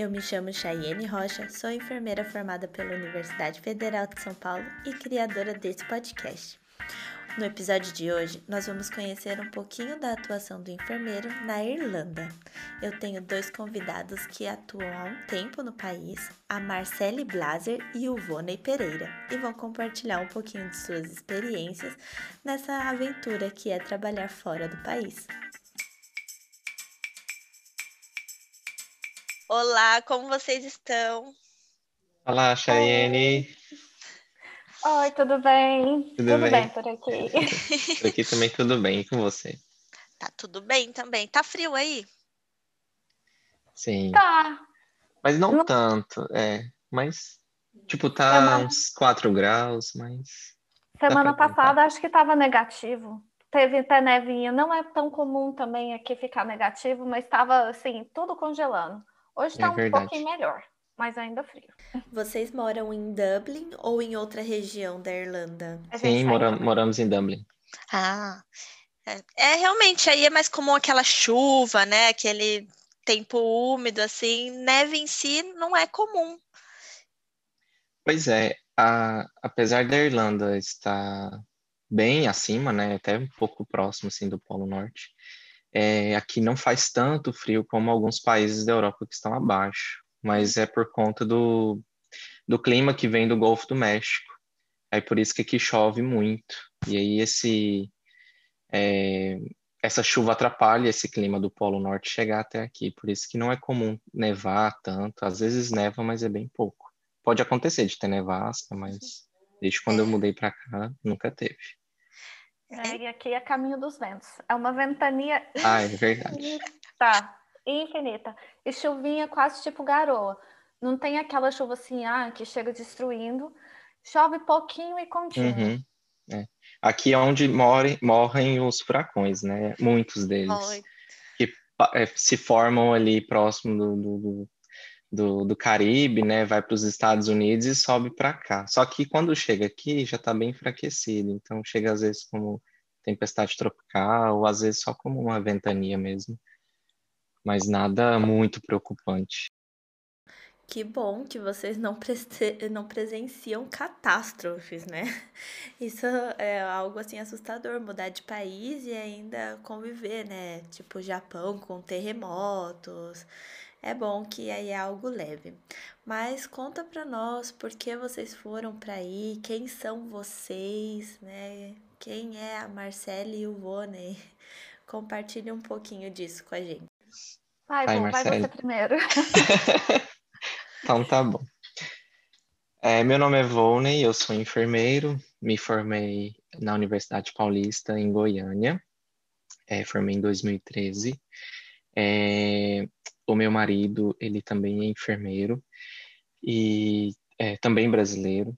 Eu me chamo Chayenne Rocha, sou enfermeira formada pela Universidade Federal de São Paulo e criadora desse podcast. No episódio de hoje, nós vamos conhecer um pouquinho da atuação do enfermeiro na Irlanda. Eu tenho dois convidados que atuam há um tempo no país, a Marcele Blaser e o Voney Pereira, e vão compartilhar um pouquinho de suas experiências nessa aventura que é trabalhar fora do país. Olá, como vocês estão? Olá, Chayenne. Oi, tudo bem? Tudo, tudo bem? bem? por aqui. por aqui também tudo bem, e com você? Tá tudo bem também. Tá frio aí? Sim. Tá. Mas não, não... tanto, é. Mas, tipo, tá Semana... uns 4 graus, mas... Semana passada acho que tava negativo. Teve até nevinha. Não é tão comum também aqui ficar negativo, mas estava, assim, tudo congelando. Hoje tá é um verdade. pouquinho melhor mas ainda frio. Vocês moram em Dublin ou em outra região da Irlanda? Sim, mora, moramos em Dublin. Ah, é, é, realmente aí é mais comum aquela chuva, né? Aquele tempo úmido, assim. Neve em si não é comum. Pois é, a, apesar da Irlanda estar bem acima, né? Até um pouco próximo assim do Polo Norte. É, aqui não faz tanto frio como alguns países da Europa que estão abaixo mas é por conta do, do clima que vem do Golfo do México. É por isso que aqui chove muito. E aí esse é, essa chuva atrapalha esse clima do Polo Norte chegar até aqui. Por isso que não é comum nevar tanto. Às vezes neva, mas é bem pouco. Pode acontecer de ter nevasca, mas desde quando eu mudei para cá, nunca teve. É, e aqui é caminho dos ventos. É uma ventania. Ah, é verdade. Tá infinita. E chuvinha quase tipo garoa. Não tem aquela chuva assim, ah, que chega destruindo. Chove pouquinho e continua. Uhum. É. Aqui é onde morem, morrem os furacões, né? Muitos deles. Oi. Que é, se formam ali próximo do, do, do, do Caribe, né? Vai para os Estados Unidos e sobe para cá. Só que quando chega aqui já está bem enfraquecido. Então chega às vezes como tempestade tropical, ou às vezes só como uma ventania mesmo mas nada muito preocupante. Que bom que vocês não, não presenciam catástrofes, né? Isso é algo assim assustador, mudar de país e ainda conviver, né? Tipo Japão com terremotos. É bom que aí é algo leve. Mas conta para nós por que vocês foram para aí, quem são vocês, né? Quem é a Marcele e o Voney? Compartilhe um pouquinho disso com a gente. Vai, vai, bom, vai você primeiro. então tá bom. É, meu nome é Volney, eu sou enfermeiro, me formei na Universidade Paulista, em Goiânia, é, formei em 2013. É, o meu marido, ele também é enfermeiro e é, também brasileiro,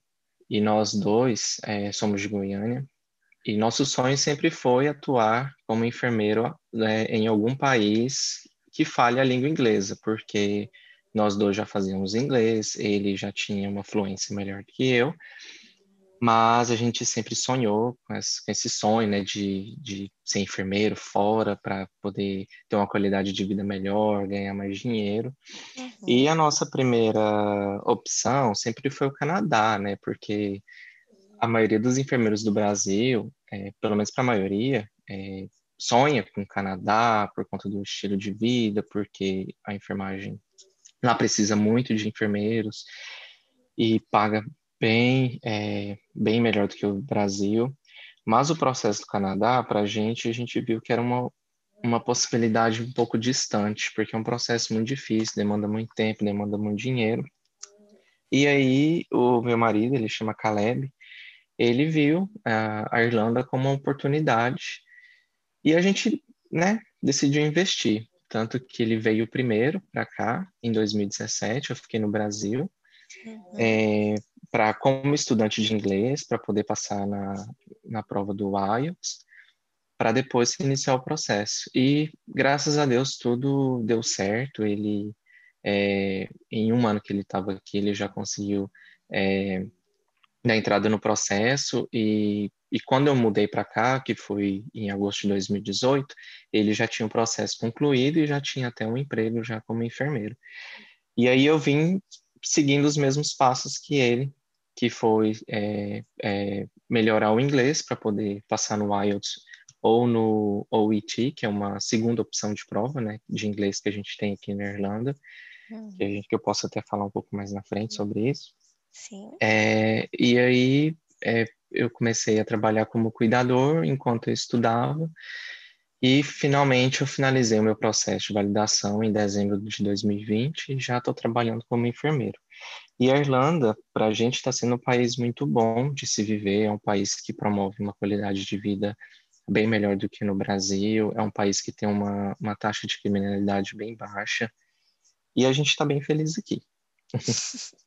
e nós dois é, somos de Goiânia, e nosso sonho sempre foi atuar como enfermeiro né, em algum país que fale a língua inglesa, porque nós dois já fazíamos inglês, ele já tinha uma fluência melhor que eu, mas a gente sempre sonhou com esse, com esse sonho, né, de, de ser enfermeiro fora para poder ter uma qualidade de vida melhor, ganhar mais dinheiro. Uhum. E a nossa primeira opção sempre foi o Canadá, né, porque a maioria dos enfermeiros do Brasil, é, pelo menos para a maioria, é, sonha com o Canadá por conta do estilo de vida, porque a enfermagem lá precisa muito de enfermeiros e paga bem, é, bem melhor do que o Brasil. Mas o processo do Canadá, para a gente, a gente viu que era uma, uma possibilidade um pouco distante, porque é um processo muito difícil, demanda muito tempo, demanda muito dinheiro. E aí, o meu marido, ele chama Caleb, ele viu a, a Irlanda como uma oportunidade e a gente, né, decidiu investir. Tanto que ele veio primeiro para cá, em 2017, eu fiquei no Brasil, uhum. é, pra, como estudante de inglês, para poder passar na, na prova do IELTS, para depois iniciar o processo. E, graças a Deus, tudo deu certo. Ele, é, em um ano que ele estava aqui, ele já conseguiu é, dar entrada no processo e e quando eu mudei para cá, que foi em agosto de 2018, ele já tinha o processo concluído e já tinha até um emprego já como enfermeiro. E aí eu vim seguindo os mesmos passos que ele, que foi é, é, melhorar o inglês para poder passar no IELTS ou no OET, que é uma segunda opção de prova, né, de inglês que a gente tem aqui na Irlanda, uhum. que, a gente, que eu posso até falar um pouco mais na frente sobre isso. Sim. É, e aí é, eu comecei a trabalhar como cuidador enquanto eu estudava, e finalmente eu finalizei o meu processo de validação em dezembro de 2020 e já estou trabalhando como enfermeiro. E a Irlanda, para a gente, está sendo um país muito bom de se viver, é um país que promove uma qualidade de vida bem melhor do que no Brasil, é um país que tem uma, uma taxa de criminalidade bem baixa, e a gente está bem feliz aqui.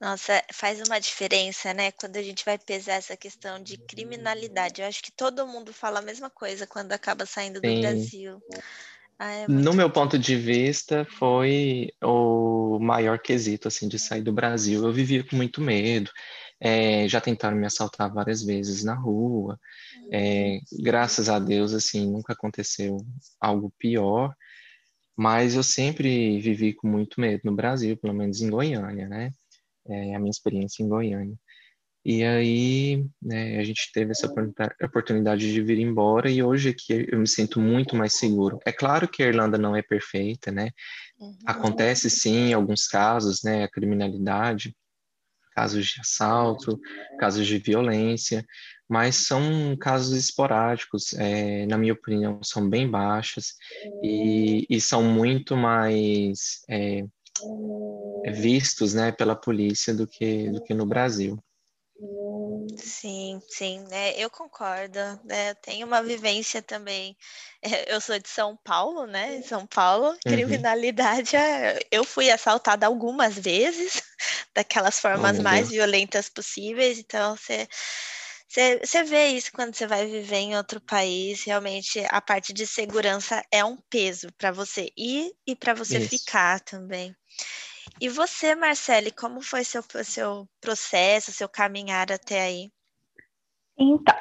Nossa, faz uma diferença, né? Quando a gente vai pesar essa questão de criminalidade. Eu acho que todo mundo fala a mesma coisa quando acaba saindo do Sim. Brasil. Ah, é no meu ponto de vista, foi o maior quesito, assim, de sair do Brasil. Eu vivia com muito medo. É, já tentaram me assaltar várias vezes na rua. É, graças a Deus, assim, nunca aconteceu algo pior. Mas eu sempre vivi com muito medo no Brasil, pelo menos em Goiânia, né? É a minha experiência em Goiânia. E aí, né, a gente teve essa oportunidade de vir embora e hoje aqui eu me sinto muito mais seguro. É claro que a Irlanda não é perfeita, né? Uhum. Acontece sim alguns casos, né, a criminalidade, casos de assalto, casos de violência, mas são casos esporádicos, é, na minha opinião, são bem baixas e, e são muito mais é, vistos, né, pela polícia do que, do que no Brasil. Sim, sim, né? Eu concordo, né? Eu tenho uma vivência também. Eu sou de São Paulo, né? Em São Paulo, uhum. criminalidade. É, eu fui assaltada algumas vezes, daquelas formas oh, mais violentas possíveis. Então, você você vê isso quando você vai viver em outro país, realmente a parte de segurança é um peso para você ir e para você isso. ficar também. E você, Marcele, como foi seu, seu processo, seu caminhar até aí? Então,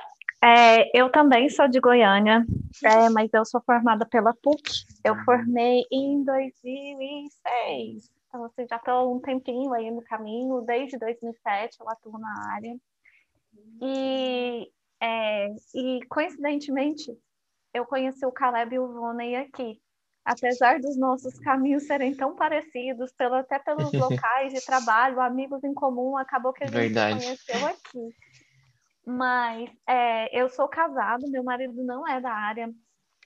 é, eu também sou de Goiânia, é, mas eu sou formada pela PUC. Eu formei em 2006. Então, você já estou um tempinho aí no caminho. Desde 2007 eu atuo na área. E, é, e coincidentemente, eu conheci o Caleb e o Voney aqui apesar dos nossos caminhos serem tão parecidos, pelo, até pelos locais de trabalho, amigos em comum, acabou que a gente Verdade. se conheceu aqui. Mas é, eu sou casado, meu marido não é da área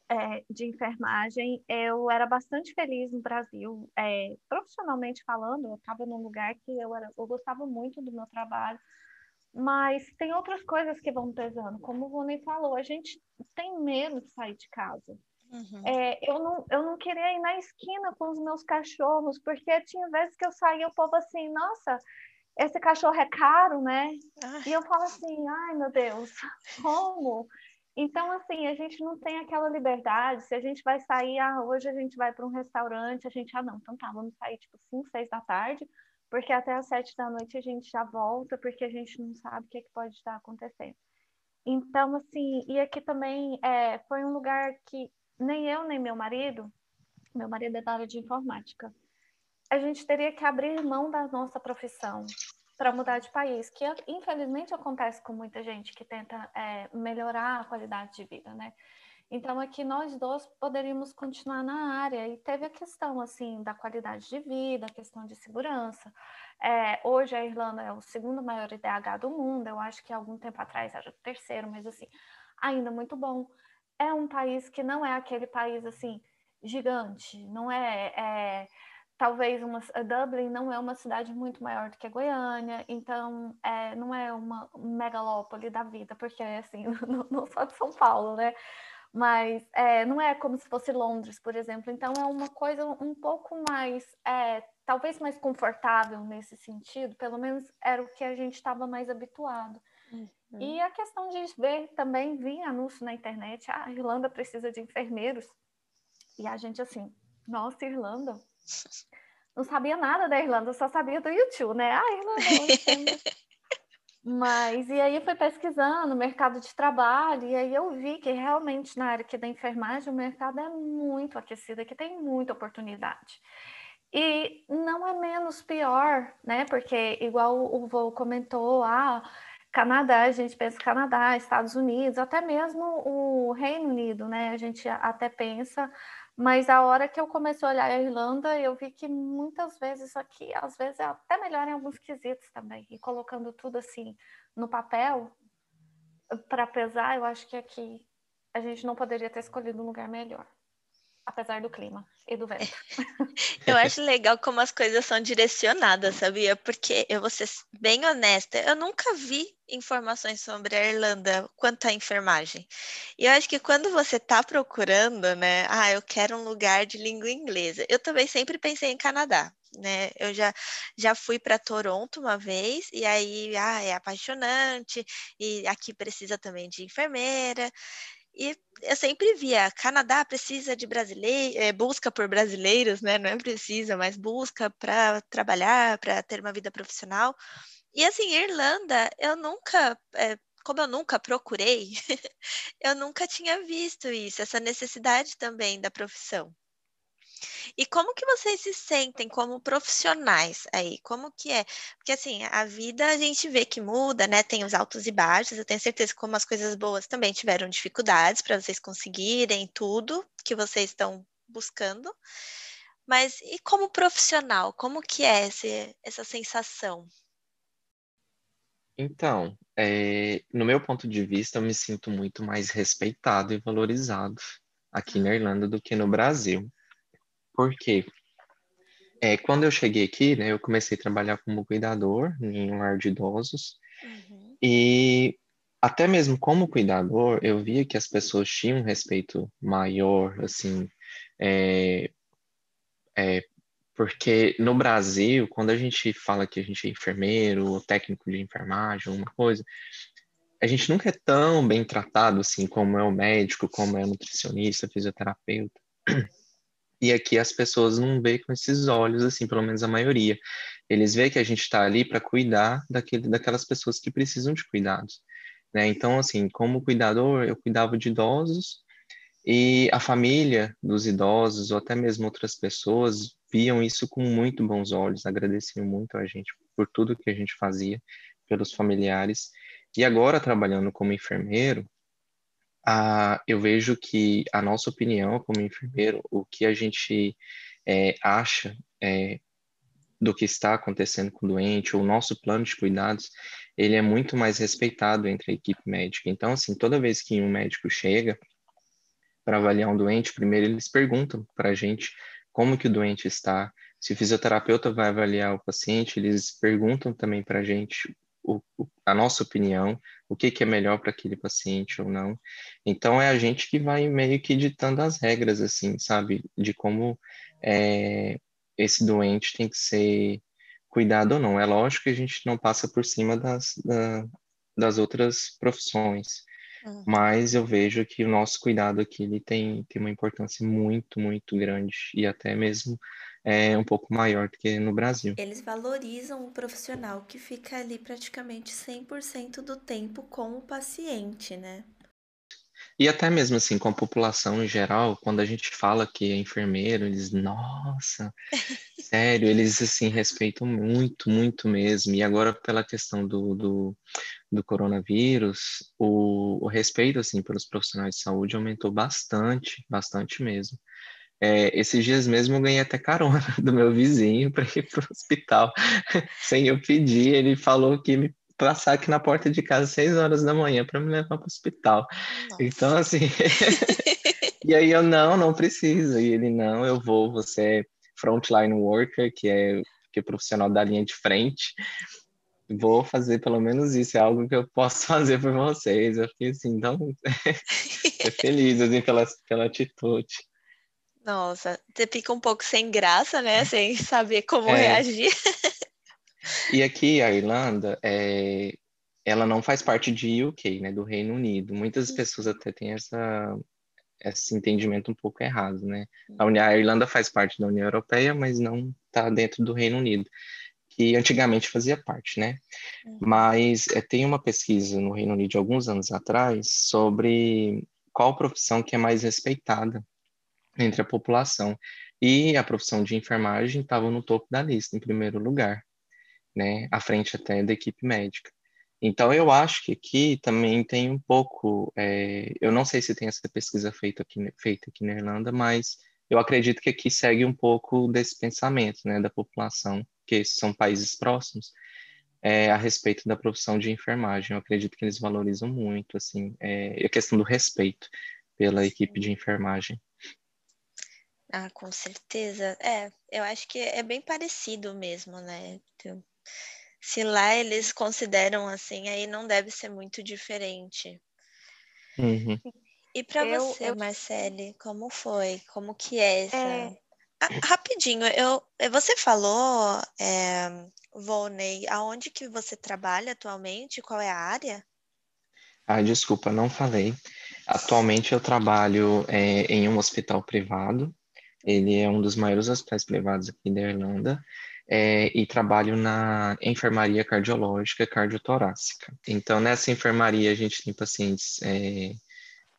é, de enfermagem. Eu era bastante feliz no Brasil, é, profissionalmente falando, eu estava num lugar que eu, era, eu gostava muito do meu trabalho, mas tem outras coisas que vão pesando. Como o Rony falou, a gente tem medo de sair de casa. Uhum. É, eu, não, eu não queria ir na esquina com os meus cachorros, porque tinha vezes que eu saía o povo assim, nossa, esse cachorro é caro, né? Ai. E eu falo assim, ai meu Deus, como? Então, assim, a gente não tem aquela liberdade. Se a gente vai sair, ah, hoje a gente vai para um restaurante, a gente, ah, não, então tá, vamos sair tipo 5, 6 da tarde, porque até às 7 da noite a gente já volta, porque a gente não sabe o que, é que pode estar acontecendo. Então, assim, e aqui também é, foi um lugar que nem eu, nem meu marido, meu marido é da área de informática, a gente teria que abrir mão da nossa profissão para mudar de país, que infelizmente acontece com muita gente que tenta é, melhorar a qualidade de vida, né? Então aqui nós dois poderíamos continuar na área. E teve a questão assim da qualidade de vida, a questão de segurança. É, hoje a Irlanda é o segundo maior IDH do mundo, eu acho que algum tempo atrás era o terceiro, mas assim ainda muito bom é um país que não é aquele país assim gigante, não é, é talvez uma Dublin não é uma cidade muito maior do que a Goiânia, então é, não é uma megalópole da vida, porque assim, não, não só de São Paulo, né? Mas é, não é como se fosse Londres, por exemplo. Então é uma coisa um pouco mais, é, talvez mais confortável nesse sentido, pelo menos era o que a gente estava mais habituado. E a questão de ver também, vi anúncio na internet, ah, a Irlanda precisa de enfermeiros. E a gente assim, nossa, Irlanda. Não sabia nada da Irlanda, só sabia do YouTube, né? Ah, Irlanda. Mas, e aí fui pesquisando o mercado de trabalho, e aí eu vi que realmente na área aqui da enfermagem o mercado é muito aquecido, que tem muita oportunidade. E não é menos pior, né? Porque, igual o vô comentou, ah, Canadá, a gente pensa Canadá, Estados Unidos, até mesmo o Reino Unido, né? A gente até pensa, mas a hora que eu comecei a olhar a Irlanda, eu vi que muitas vezes aqui, às vezes é até melhor em alguns quesitos também. E colocando tudo assim no papel, para pesar, eu acho que aqui a gente não poderia ter escolhido um lugar melhor apesar do clima e do vento. eu acho legal como as coisas são direcionadas, sabia? Porque eu vou ser bem honesta, eu nunca vi informações sobre a Irlanda quanto à enfermagem. E eu acho que quando você está procurando, né, ah, eu quero um lugar de língua inglesa. Eu também sempre pensei em Canadá. Né? Eu já, já fui para Toronto uma vez e aí ah, é apaixonante e aqui precisa também de enfermeira e eu sempre via, Canadá precisa de brasileiros, é, busca por brasileiros, né? Não é precisa, mas busca para trabalhar, para ter uma vida profissional. E assim, Irlanda, eu nunca, é, como eu nunca procurei, eu nunca tinha visto isso, essa necessidade também da profissão. E como que vocês se sentem como profissionais aí? Como que é? Porque assim, a vida a gente vê que muda, né? Tem os altos e baixos. Eu tenho certeza que como as coisas boas também tiveram dificuldades para vocês conseguirem tudo que vocês estão buscando. Mas e como profissional, como que é esse, essa sensação? Então, é, no meu ponto de vista, eu me sinto muito mais respeitado e valorizado aqui na Irlanda do que no Brasil. Porque é, quando eu cheguei aqui, né, eu comecei a trabalhar como cuidador em um lar de idosos. Uhum. E até mesmo como cuidador, eu via que as pessoas tinham um respeito maior, assim, é, é, porque no Brasil, quando a gente fala que a gente é enfermeiro, ou técnico de enfermagem, alguma coisa, a gente nunca é tão bem tratado assim como é o médico, como é o nutricionista, fisioterapeuta. E aqui as pessoas não veem com esses olhos, assim, pelo menos a maioria. Eles veem que a gente está ali para cuidar daquele, daquelas pessoas que precisam de cuidados. Né? Então, assim, como cuidador, eu cuidava de idosos e a família dos idosos, ou até mesmo outras pessoas, viam isso com muito bons olhos, agradeciam muito a gente por tudo que a gente fazia, pelos familiares. E agora, trabalhando como enfermeiro, ah, eu vejo que a nossa opinião como enfermeiro, o que a gente é, acha é, do que está acontecendo com o doente, o nosso plano de cuidados, ele é muito mais respeitado entre a equipe médica. Então, assim, toda vez que um médico chega para avaliar um doente, primeiro eles perguntam para a gente como que o doente está. Se o fisioterapeuta vai avaliar o paciente, eles perguntam também para a gente o, a nossa opinião, o que, que é melhor para aquele paciente ou não. Então é a gente que vai meio que ditando as regras, assim, sabe, de como é, esse doente tem que ser cuidado ou não. É lógico que a gente não passa por cima das, da, das outras profissões, uhum. mas eu vejo que o nosso cuidado aqui ele tem, tem uma importância muito, muito grande e até mesmo é um pouco maior do que no Brasil. Eles valorizam o profissional que fica ali praticamente 100% do tempo com o paciente, né? E até mesmo assim, com a população em geral, quando a gente fala que é enfermeiro, eles, nossa, sério, eles assim respeitam muito, muito mesmo. E agora, pela questão do, do, do coronavírus, o, o respeito assim pelos profissionais de saúde aumentou bastante, bastante mesmo. É, esses dias mesmo eu ganhei até carona do meu vizinho para ir para o hospital, sem eu pedir. Ele falou que me passar aqui na porta de casa às seis horas da manhã para me levar para o hospital. Nossa. Então, assim. e aí eu, não, não preciso. E ele, não, eu vou, você é frontline worker, que é, que é profissional da linha de frente. Vou fazer pelo menos isso, é algo que eu posso fazer por vocês. Eu fiquei assim, então, é feliz assim, pela, pela atitude. Nossa, você fica um pouco sem graça, né? Sem saber como é. reagir. E aqui a Irlanda, é, ela não faz parte de UK, né? Do Reino Unido. Muitas uhum. pessoas até têm essa, esse entendimento um pouco errado, né? A, União, a Irlanda faz parte da União Europeia, mas não está dentro do Reino Unido, que antigamente fazia parte, né? Uhum. Mas é, tem uma pesquisa no Reino Unido de alguns anos atrás sobre qual profissão que é mais respeitada entre a população. E a profissão de enfermagem estava no topo da lista, em primeiro lugar, né? À frente até da equipe médica. Então, eu acho que aqui também tem um pouco. É, eu não sei se tem essa pesquisa feita aqui, feita aqui na Irlanda, mas eu acredito que aqui segue um pouco desse pensamento né, da população, que são países próximos, é, a respeito da profissão de enfermagem. Eu acredito que eles valorizam muito assim, é, a questão do respeito pela equipe de enfermagem. Ah, com certeza. É, eu acho que é bem parecido mesmo, né? Se lá eles consideram assim, aí não deve ser muito diferente. Uhum. E para você, eu... Marcele, como foi? Como que é essa? É... Ah, rapidinho, eu, você falou, é, Volney, aonde que você trabalha atualmente? Qual é a área? Ah, desculpa, não falei. Atualmente eu trabalho é, em um hospital privado. Ele é um dos maiores hospitais privados aqui da Irlanda é, e trabalho na enfermaria cardiológica cardiotorácica. Então, nessa enfermaria, a gente tem pacientes é,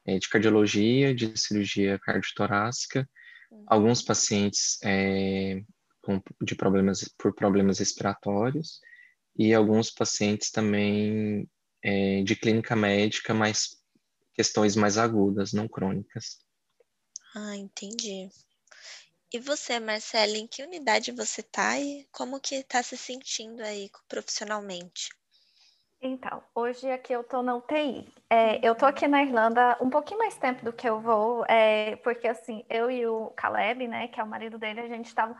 é, de cardiologia, de cirurgia cardiotorácica, alguns pacientes é, com, de problemas, por problemas respiratórios e alguns pacientes também é, de clínica médica, mas questões mais agudas, não crônicas. Ah, entendi. E você, Marcela, em que unidade você está e como que está se sentindo aí profissionalmente? Então, hoje aqui eu estou na UTI. É, eu estou aqui na Irlanda um pouquinho mais tempo do que eu vou, é, porque assim, eu e o Caleb, né, que é o marido dele, a gente estava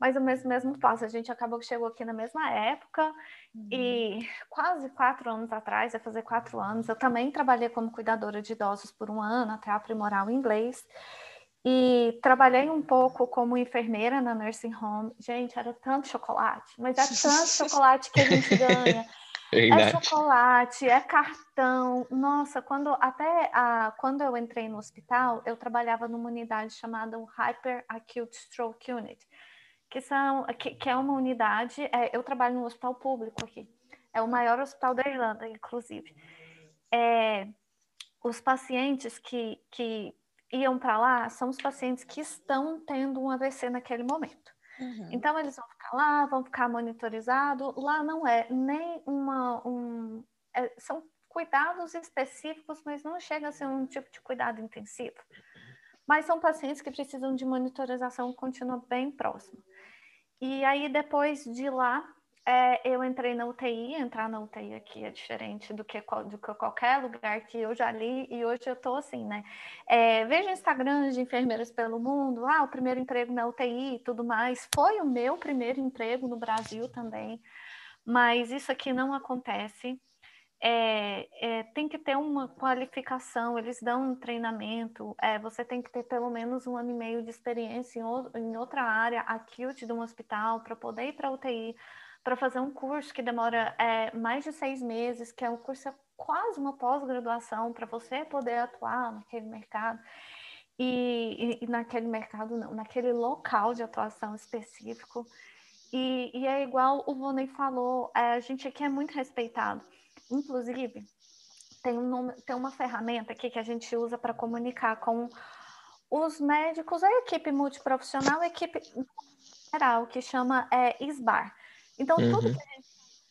mais ou menos no mesmo passo. A gente acabou que chegou aqui na mesma época uhum. e quase quatro anos atrás, vai fazer quatro anos, eu também trabalhei como cuidadora de idosos por um ano até aprimorar o inglês. E trabalhei um pouco como enfermeira na nursing home. Gente, era tanto chocolate, mas é tanto chocolate que a gente ganha. É, é chocolate, é cartão. Nossa, quando até a, quando eu entrei no hospital, eu trabalhava numa unidade chamada Hyper Acute Stroke Unit, que são que, que é uma unidade. É, eu trabalho no hospital público aqui. É o maior hospital da Irlanda, inclusive. É, os pacientes que, que iam para lá são os pacientes que estão tendo um AVC naquele momento. Uhum. Então, eles vão ficar lá, vão ficar monitorizados. Lá não é nem uma. Um, é, são cuidados específicos, mas não chega a ser um tipo de cuidado intensivo. Mas são pacientes que precisam de monitorização contínua bem próxima. E aí, depois de lá, é, eu entrei na UTI, entrar na UTI aqui é diferente do que, do que qualquer lugar que eu já li, e hoje eu estou assim, né? É, vejo Instagram de enfermeiras pelo mundo, ah, o primeiro emprego na UTI e tudo mais. Foi o meu primeiro emprego no Brasil também, mas isso aqui não acontece. É, é, tem que ter uma qualificação, eles dão um treinamento, é, você tem que ter pelo menos um ano e meio de experiência em, em outra área acute de um hospital para poder ir para UTI para fazer um curso que demora é, mais de seis meses, que é um curso quase uma pós-graduação para você poder atuar naquele mercado. E, e, e, naquele mercado não, naquele local de atuação específico. E, e é igual o Vonei falou, é, a gente aqui é muito respeitado. Inclusive, tem, um tem uma ferramenta aqui que a gente usa para comunicar com os médicos, a equipe multiprofissional, a equipe geral, que chama é, ISBAR. Então, uhum. tudo que a gente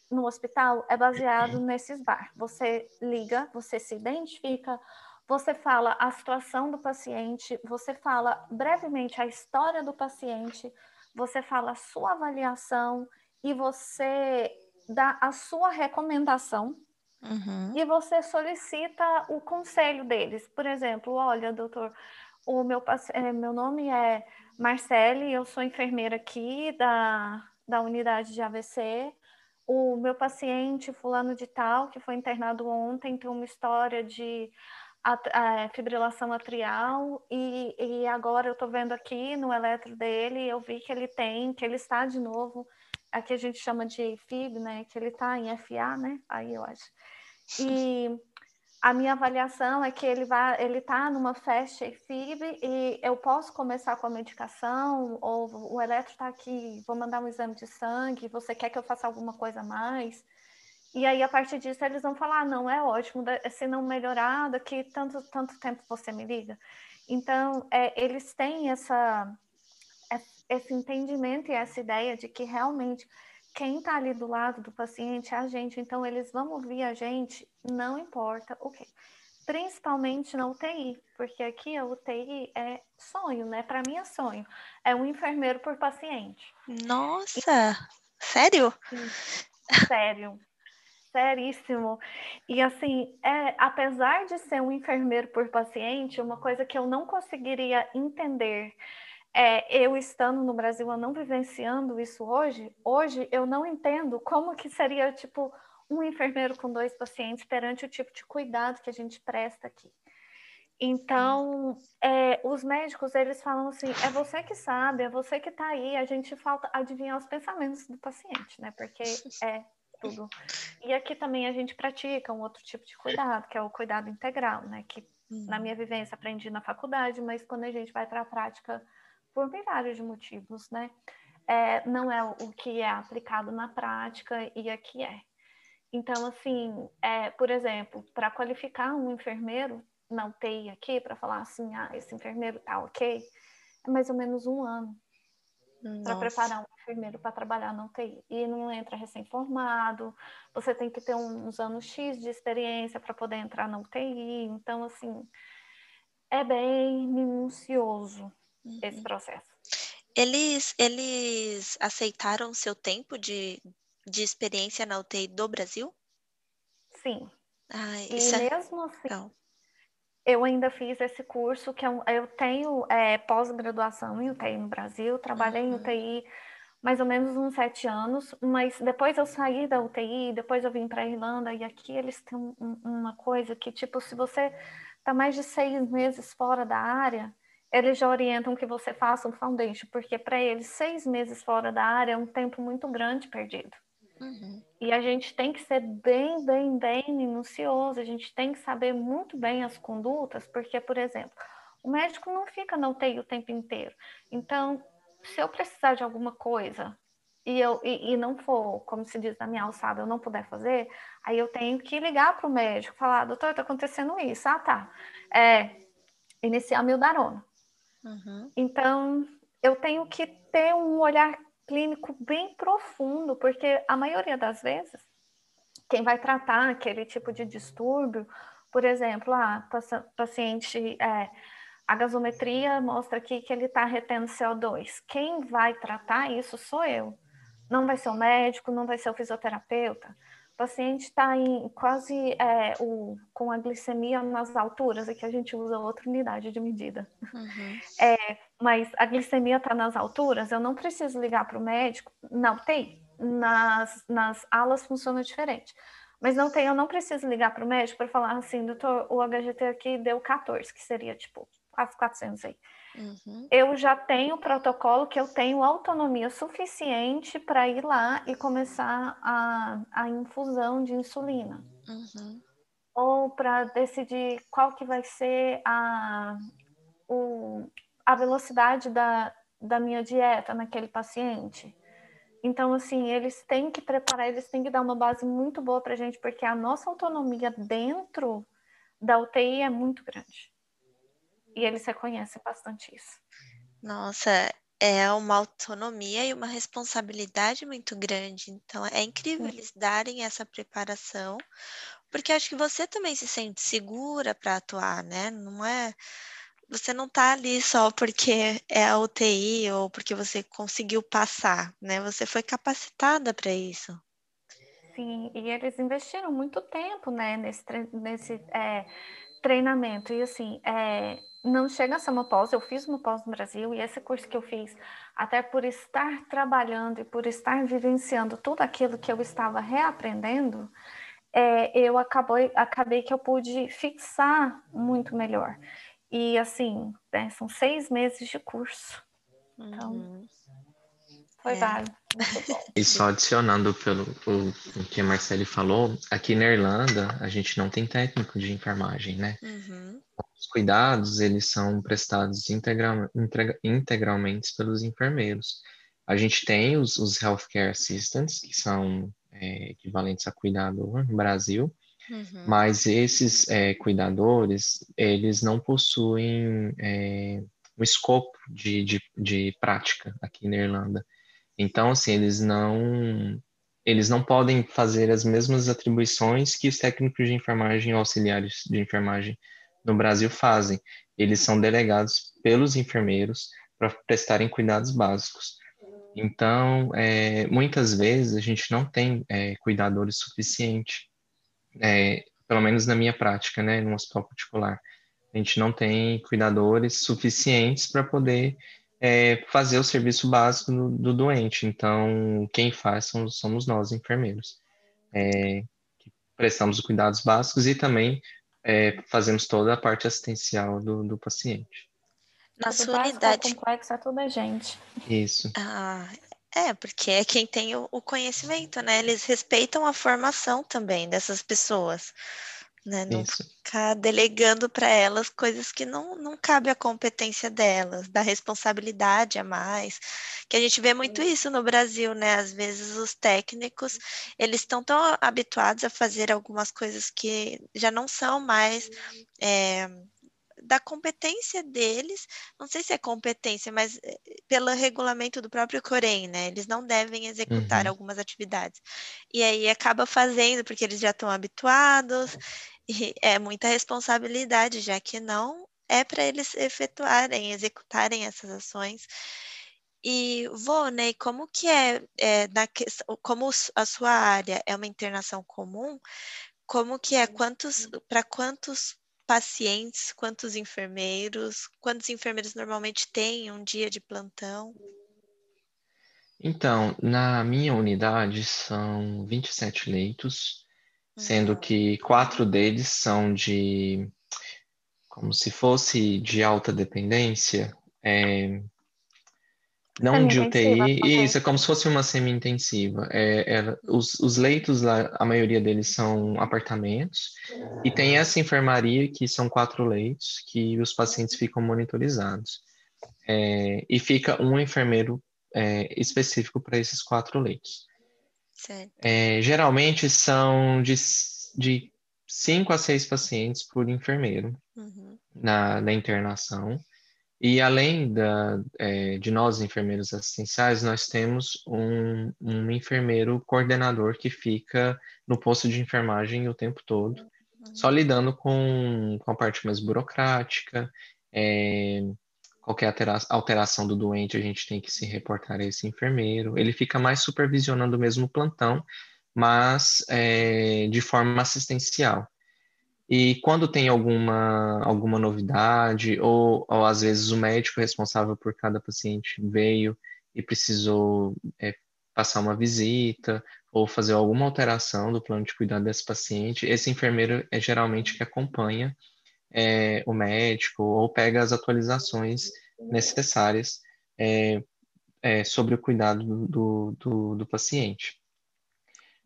no hospital é baseado nesses bar. Você liga, você se identifica, você fala a situação do paciente, você fala brevemente a história do paciente, você fala a sua avaliação e você dá a sua recomendação uhum. e você solicita o conselho deles. Por exemplo, olha, doutor, o meu, eh, meu nome é Marcele, eu sou enfermeira aqui da da unidade de AVC. O meu paciente, fulano de tal, que foi internado ontem, tem uma história de é, fibrilação atrial e, e agora eu estou vendo aqui no eletro dele, eu vi que ele tem, que ele está de novo, aqui a gente chama de FIB, né, que ele está em FA, né, aí eu acho. E a minha avaliação é que ele vai, ele está numa fast FIB e eu posso começar com a medicação ou o eletro está aqui, vou mandar um exame de sangue, você quer que eu faça alguma coisa a mais? E aí a partir disso eles vão falar, ah, não é ótimo, se não melhorar, daqui tanto tanto tempo você me liga. Então, é, eles têm essa, esse entendimento e essa ideia de que realmente quem está ali do lado do paciente é a gente, então eles vão ouvir a gente, não importa o quê. Principalmente na UTI, porque aqui a UTI é sonho, né? Para mim é sonho. É um enfermeiro por paciente. Nossa! Sério? Sério seríssimo. E assim, é, apesar de ser um enfermeiro por paciente, uma coisa que eu não conseguiria entender, é, eu estando no Brasil, eu não vivenciando isso hoje, hoje eu não entendo como que seria, tipo, um enfermeiro com dois pacientes perante o tipo de cuidado que a gente presta aqui. Então, é, os médicos, eles falam assim, é você que sabe, é você que está aí, a gente falta adivinhar os pensamentos do paciente, né? Porque é tudo. E aqui também a gente pratica um outro tipo de cuidado, que é o cuidado integral, né? Que na minha vivência aprendi na faculdade, mas quando a gente vai para a prática, por vários motivos, né? É, não é o que é aplicado na prática e aqui é. Então, assim, é, por exemplo, para qualificar um enfermeiro na UTI aqui, para falar assim, ah, esse enfermeiro tá ok, é mais ou menos um ano para preparar um enfermeiro para trabalhar na UTI. E não entra recém-formado, você tem que ter uns anos X de experiência para poder entrar na UTI. Então, assim, é bem minucioso uhum. esse processo. Eles, eles aceitaram seu tempo de, de experiência na UTI do Brasil? Sim. Ah, e é mesmo assim, eu ainda fiz esse curso, que é eu tenho é, pós-graduação em UTI no Brasil, trabalhei uhum. em UTI mais ou menos uns sete anos, mas depois eu saí da UTI, depois eu vim para a Irlanda, e aqui eles têm um, uma coisa que, tipo, se você está mais de seis meses fora da área, eles já orientam que você faça um foundation, porque para eles seis meses fora da área é um tempo muito grande perdido. Uhum. E a gente tem que ser bem, bem, bem minucioso, a gente tem que saber muito bem as condutas, porque, por exemplo, o médico não fica na UTI o tempo inteiro. Então, se eu precisar de alguma coisa e, eu, e, e não for, como se diz na minha alçada, eu não puder fazer, aí eu tenho que ligar para o médico, falar, doutor, está acontecendo isso. Ah, tá. É, iniciar mildarona. Uhum. Então, eu tenho que ter um olhar clínico bem profundo, porque a maioria das vezes, quem vai tratar aquele tipo de distúrbio, por exemplo, a ah, paciente, é, a gasometria mostra aqui que ele está retendo CO2. Quem vai tratar isso sou eu. Não vai ser o médico, não vai ser o fisioterapeuta. O paciente está em quase é, o, com a glicemia nas alturas, aqui a gente usa outra unidade de medida. Uhum. É, mas a glicemia está nas alturas, eu não preciso ligar para o médico. Não, tem. Nas, nas alas funciona diferente. Mas não tem, eu não preciso ligar para o médico para falar assim, doutor, o HGT aqui deu 14, que seria tipo quase 400 aí. Uhum. Eu já tenho o protocolo que eu tenho autonomia suficiente para ir lá e começar a, a infusão de insulina. Uhum. Ou para decidir qual que vai ser a, o, a velocidade da, da minha dieta naquele paciente. Então, assim, eles têm que preparar, eles têm que dar uma base muito boa para a gente, porque a nossa autonomia dentro da UTI é muito grande. E eles reconhecem bastante isso. Nossa, é uma autonomia e uma responsabilidade muito grande. Então, é incrível eles darem essa preparação, porque acho que você também se sente segura para atuar, né? Não é. Você não está ali só porque é a UTI ou porque você conseguiu passar, né? Você foi capacitada para isso. Sim, e eles investiram muito tempo, né, nesse, nesse é, treinamento. E assim, é, não chega a ser uma pós, eu fiz uma pós no Brasil e esse curso que eu fiz, até por estar trabalhando e por estar vivenciando tudo aquilo que eu estava reaprendendo, é, eu acabei, acabei que eu pude fixar muito melhor. E assim, né, são seis meses de curso. Então, uhum. Foi é. válido. E só adicionando pelo o, o, que a Marcele falou, aqui na Irlanda a gente não tem técnico de enfermagem, né? Uhum. Os cuidados, eles são prestados integra, integra, integralmente pelos enfermeiros. A gente tem os, os healthcare assistants, que são é, equivalentes a cuidador no Brasil, Uhum. Mas esses é, cuidadores, eles não possuem é, um escopo de, de, de prática aqui na Irlanda. Então, assim, eles não eles não podem fazer as mesmas atribuições que os técnicos de enfermagem ou auxiliares de enfermagem no Brasil fazem. Eles são delegados pelos enfermeiros para prestarem cuidados básicos. Então, é, muitas vezes a gente não tem é, cuidadores suficientes, é, pelo menos na minha prática, né, no hospital particular. A gente não tem cuidadores suficientes para poder é, fazer o serviço básico do, do, doente. Então, quem faz somos, somos nós, enfermeiros, é, que prestamos os cuidados básicos e também é, fazemos toda a parte assistencial do, do paciente. Na sua unidade. complexo é toda a gente. Isso. Ah, é, porque é quem tem o, o conhecimento, né? Eles respeitam a formação também dessas pessoas né? Não Isso. ficar delegando para elas coisas que não, não cabe à competência delas, da responsabilidade a mais. Que a gente vê muito isso no Brasil, né? Às vezes os técnicos, eles estão tão habituados a fazer algumas coisas que já não são mais é, da competência deles, não sei se é competência, mas eh, pelo regulamento do próprio Corém, né? Eles não devem executar uhum. algumas atividades. E aí acaba fazendo, porque eles já estão habituados, e é muita responsabilidade, já que não é para eles efetuarem, executarem essas ações. E, Vonei, como que é, é na, como a sua área é uma internação comum, como que é, quantos, para quantos pacientes, quantos enfermeiros, quantos enfermeiros normalmente têm um dia de plantão? Então, na minha unidade são 27 leitos, sendo que quatro deles são de como se fosse de alta dependência, é, não de UTI, isso é como se fosse uma semi-intensiva. É, é, os, os, leitos lá, a maioria deles são apartamentos, e tem essa enfermaria que são quatro leitos, que os pacientes ficam monitorizados. É, e fica um enfermeiro é, específico para esses quatro leitos. É, geralmente são de, de cinco a seis pacientes por enfermeiro uhum. na, na internação. E além da, é, de nós, enfermeiros assistenciais, nós temos um, um, enfermeiro coordenador que fica no posto de enfermagem o tempo todo, uhum. só lidando com, com a parte mais burocrática, é, qualquer alteração do doente a gente tem que se reportar a esse enfermeiro. Ele fica mais supervisionando o mesmo plantão, mas é, de forma assistencial. E quando tem alguma, alguma novidade, ou, ou às vezes o médico responsável por cada paciente veio e precisou é, passar uma visita, ou fazer alguma alteração do plano de cuidado desse paciente, esse enfermeiro é geralmente que acompanha é, o médico ou pega as atualizações necessárias é, é, sobre o cuidado do, do, do paciente.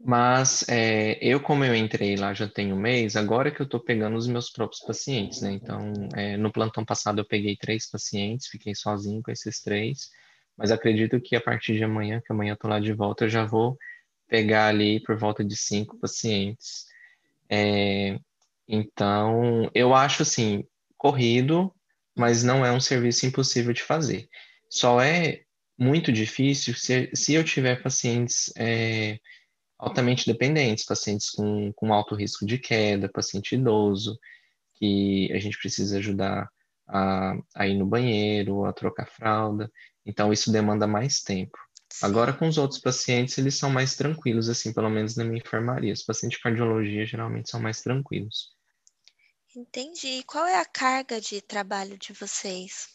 Mas é, eu, como eu entrei lá já tem um mês, agora que eu estou pegando os meus próprios pacientes, né? Então, é, no plantão passado eu peguei três pacientes, fiquei sozinho com esses três, mas acredito que a partir de amanhã, que amanhã eu estou lá de volta, eu já vou pegar ali por volta de cinco pacientes. É, então, eu acho assim, corrido, mas não é um serviço impossível de fazer. Só é muito difícil se, se eu tiver pacientes é, altamente dependentes, pacientes com, com alto risco de queda, paciente idoso, que a gente precisa ajudar a, a ir no banheiro, a trocar fralda. Então, isso demanda mais tempo. Agora, com os outros pacientes, eles são mais tranquilos, assim, pelo menos na minha enfermaria. Os pacientes de cardiologia geralmente são mais tranquilos. Entendi. E qual é a carga de trabalho de vocês?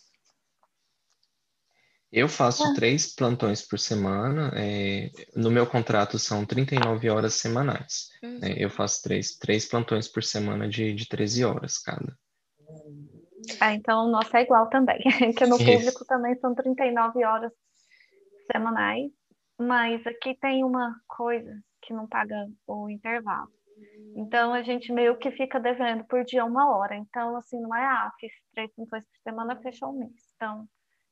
Eu faço ah. três plantões por semana. É, no meu contrato são 39 horas semanais. Uhum. É, eu faço três, três plantões por semana de, de 13 horas cada. Ah, então o nosso é igual também, que no público Isso. também são 39 horas semanais, mas aqui tem uma coisa que não paga o intervalo. Então a gente meio que fica devendo por dia uma hora. Então, assim, não é, ah, fiz três plantões por semana, fechou o mês. Então,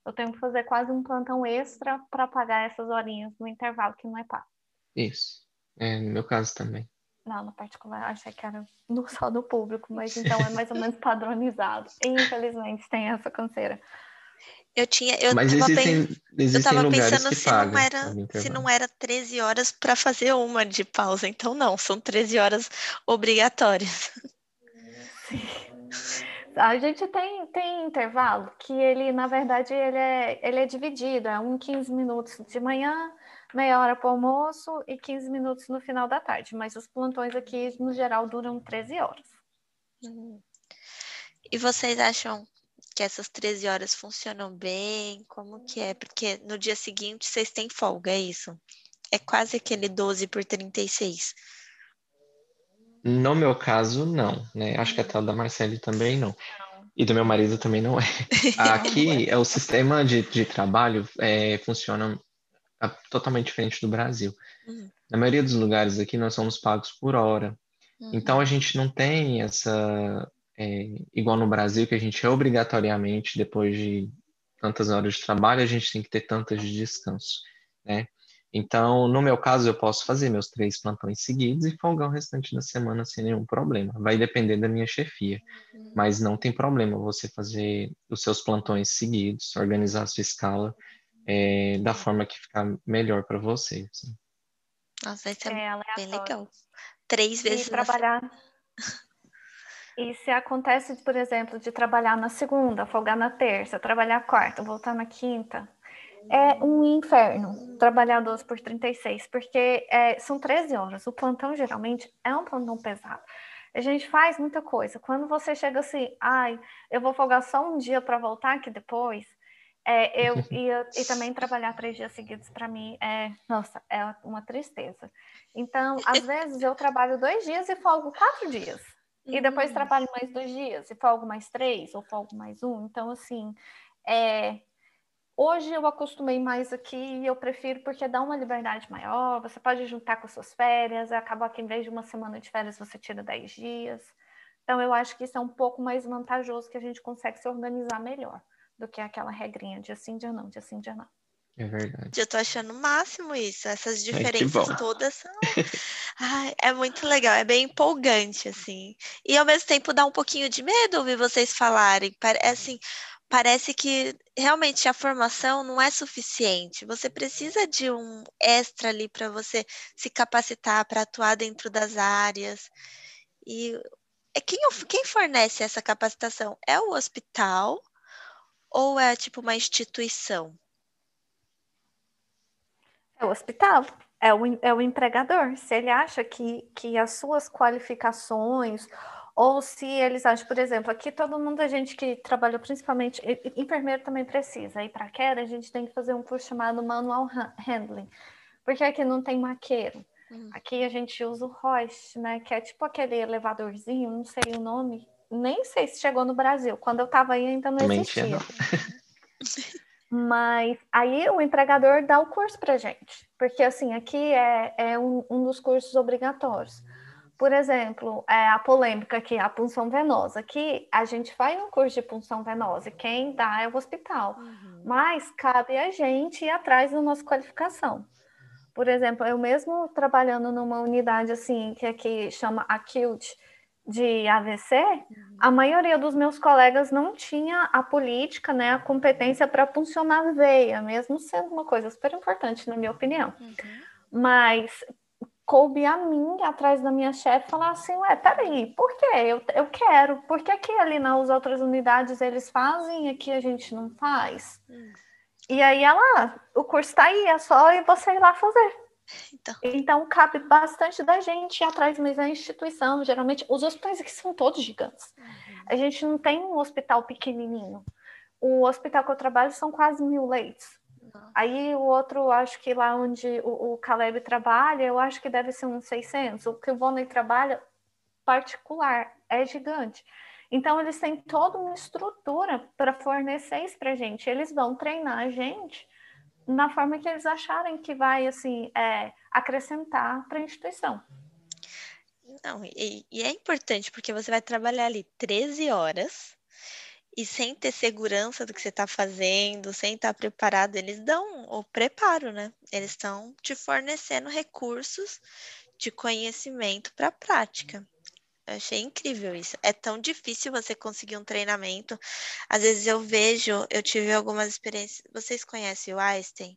eu tenho que fazer quase um plantão extra para pagar essas horinhas no intervalo que não é pago. Isso. É, no meu caso também. Não, no particular, achei que era no, só no público, mas então é mais ou menos padronizado. Infelizmente tem essa canseira. Eu tinha, eu Mas tava, existem, eu tava pensando se não era, se não era 13 horas para fazer uma de pausa. Então não, são 13 horas obrigatórias. Sim. A gente tem, tem intervalo que ele, na verdade, ele é, ele é dividido, é um 15 minutos de manhã, meia hora para o almoço e 15 minutos no final da tarde. Mas os plantões aqui, no geral, duram 13 horas. Uhum. E vocês acham que essas 13 horas funcionam bem? Como que é? Porque no dia seguinte vocês têm folga, é isso? É quase aquele 12 por 36. No meu caso, não, né? Acho que até o da Marcele também não. E do meu marido também não é. Aqui é o sistema de, de trabalho é, funciona totalmente diferente do Brasil. Uhum. Na maioria dos lugares aqui nós somos pagos por hora. Uhum. Então a gente não tem essa é, igual no Brasil, que a gente é obrigatoriamente, depois de tantas horas de trabalho, a gente tem que ter tantas de descanso, né? Então, no meu caso, eu posso fazer meus três plantões seguidos e folgar o restante da semana sem nenhum problema. Vai depender da minha chefia, mas não tem problema você fazer os seus plantões seguidos, organizar a sua escala é, da forma que ficar melhor para você. Assim. Nossa, isso é, é bem legal. Três vezes e trabalhar. E se acontece, por exemplo, de trabalhar na segunda, folgar na terça, trabalhar quarta, voltar na quinta, é um inferno trabalhar 12 por 36, porque é, são 13 horas. O plantão geralmente é um plantão pesado. A gente faz muita coisa. Quando você chega assim, ai, eu vou folgar só um dia para voltar aqui depois, é, eu ia, e também trabalhar três dias seguidos para mim é, nossa, é uma tristeza. Então, às vezes eu trabalho dois dias e folgo quatro dias. E depois uhum. trabalho mais dois dias, e folgo mais três, ou folgo mais um. Então, assim, é... hoje eu acostumei mais aqui e eu prefiro porque dá uma liberdade maior. Você pode juntar com suas férias, acaba que em vez de uma semana de férias você tira dez dias. Então, eu acho que isso é um pouco mais vantajoso, que a gente consegue se organizar melhor do que aquela regrinha de assim, dia não, de assim, dia não. É verdade. Eu tô achando o máximo isso. Essas diferenças Ai, todas são. Ai, é muito legal, é bem empolgante, assim. E ao mesmo tempo dá um pouquinho de medo ouvir vocês falarem. É assim, parece que realmente a formação não é suficiente. Você precisa de um extra ali para você se capacitar para atuar dentro das áreas. E é quem, quem fornece essa capacitação? É o hospital ou é tipo uma instituição? É o hospital, é o, é o empregador. Se ele acha que, que as suas qualificações, ou se eles acham, por exemplo, aqui todo mundo, a gente que trabalha principalmente, enfermeiro também precisa. E para queda, a gente tem que fazer um curso chamado Manual Handling, porque aqui não tem maqueiro. Uhum. Aqui a gente usa o hoist, né? Que é tipo aquele elevadorzinho, não sei o nome, nem sei se chegou no Brasil. Quando eu estava aí ainda não existia. Não. Mas aí o empregador dá o curso para gente, porque assim, aqui é, é um, um, dos cursos obrigatórios. Por exemplo, é a polêmica aqui, a punção venosa. Aqui a gente faz um curso de punção venosa, e quem dá é o hospital. Uhum. Mas cabe a gente ir atrás da nossa qualificação. Por exemplo, eu mesmo trabalhando numa unidade assim, que aqui chama Acute, de AVC, a maioria dos meus colegas não tinha a política, né, a competência para funcionar a veia, mesmo sendo uma coisa super importante, na minha opinião. Uhum. Mas coube a mim, atrás da minha chefe, falar assim, ué, peraí, por quê? Eu, eu quero, por que aqui ali nas outras unidades eles fazem e aqui a gente não faz? Uhum. E aí ela, o curso está aí, é só você ir lá fazer. Então. então, cabe bastante da gente ir atrás, mas a instituição, geralmente, os hospitais aqui são todos gigantes. Uhum. A gente não tem um hospital pequenininho. O hospital que eu trabalho são quase mil leitos. Uhum. Aí o outro, acho que lá onde o, o Caleb trabalha, eu acho que deve ser uns 600. O que o Vonley trabalha, particular, é gigante. Então, eles têm toda uma estrutura para fornecer isso para a gente. Eles vão treinar a gente na forma que eles acharem que vai assim é, acrescentar para a instituição. Não, e, e, é importante porque você vai trabalhar ali 13 horas e sem ter segurança do que você está fazendo, sem estar tá preparado, eles dão o preparo, né? Eles estão te fornecendo recursos de conhecimento para a prática. Eu achei incrível isso. É tão difícil você conseguir um treinamento. Às vezes eu vejo, eu tive algumas experiências. Vocês conhecem o Einstein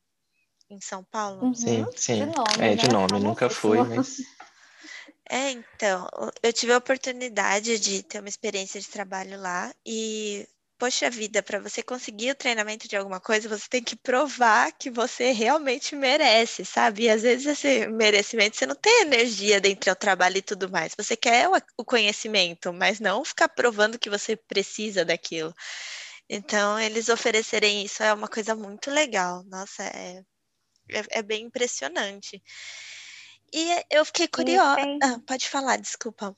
em São Paulo? Uhum. Sim, sim. De nome, é, de né? nome, nunca fui, mas. É, então, eu tive a oportunidade de ter uma experiência de trabalho lá e poxa vida, para você conseguir o treinamento de alguma coisa, você tem que provar que você realmente merece, sabe? E às vezes esse merecimento, você não tem energia dentro do trabalho e tudo mais. Você quer o conhecimento, mas não ficar provando que você precisa daquilo. Então, eles oferecerem isso é uma coisa muito legal. Nossa, é, é, é bem impressionante. E eu fiquei curiosa. Ah, pode falar, desculpa.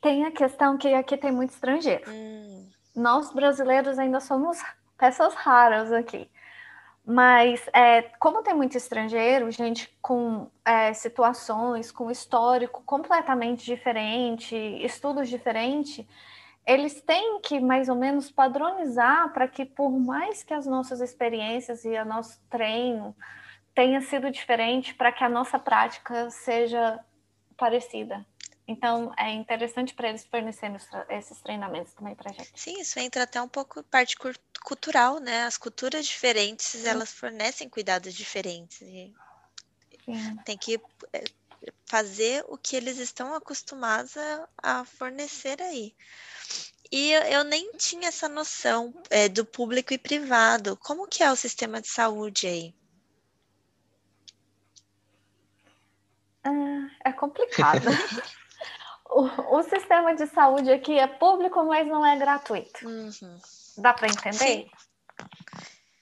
Tem a questão que aqui tem muito estrangeiro. Hum nós brasileiros ainda somos peças raras aqui. Mas, é, como tem muito estrangeiro, gente com é, situações, com histórico completamente diferente, estudos diferentes, eles têm que mais ou menos padronizar para que, por mais que as nossas experiências e o nosso treino tenha sido diferente, para que a nossa prática seja parecida. Então, é interessante para eles fornecerem esses treinamentos também para a gente. Sim, isso entra até um pouco parte cultural, né? As culturas diferentes, Sim. elas fornecem cuidados diferentes. E tem que é, fazer o que eles estão acostumados a, a fornecer aí. E eu, eu, nem tinha essa noção é, do público e privado. Como que é o sistema de saúde aí? Ah, é complicado. o, o, sistema de saúde aqui é público, mas não é gratuito. Uhum. Dá para entender? Sim.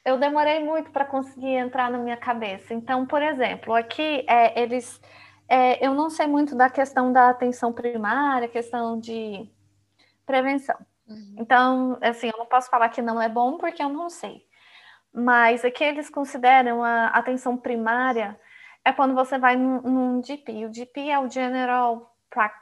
Eu demorei muito para conseguir entrar na minha cabeça. Então, por exemplo, aqui é, eles. É, eu não sei muito da questão da atenção primária, questão de prevenção. Uhum. Então, assim, eu não posso falar que não é bom porque eu não sei. Mas aqui eles consideram a atenção primária é quando você vai num, num GP. O GP é o General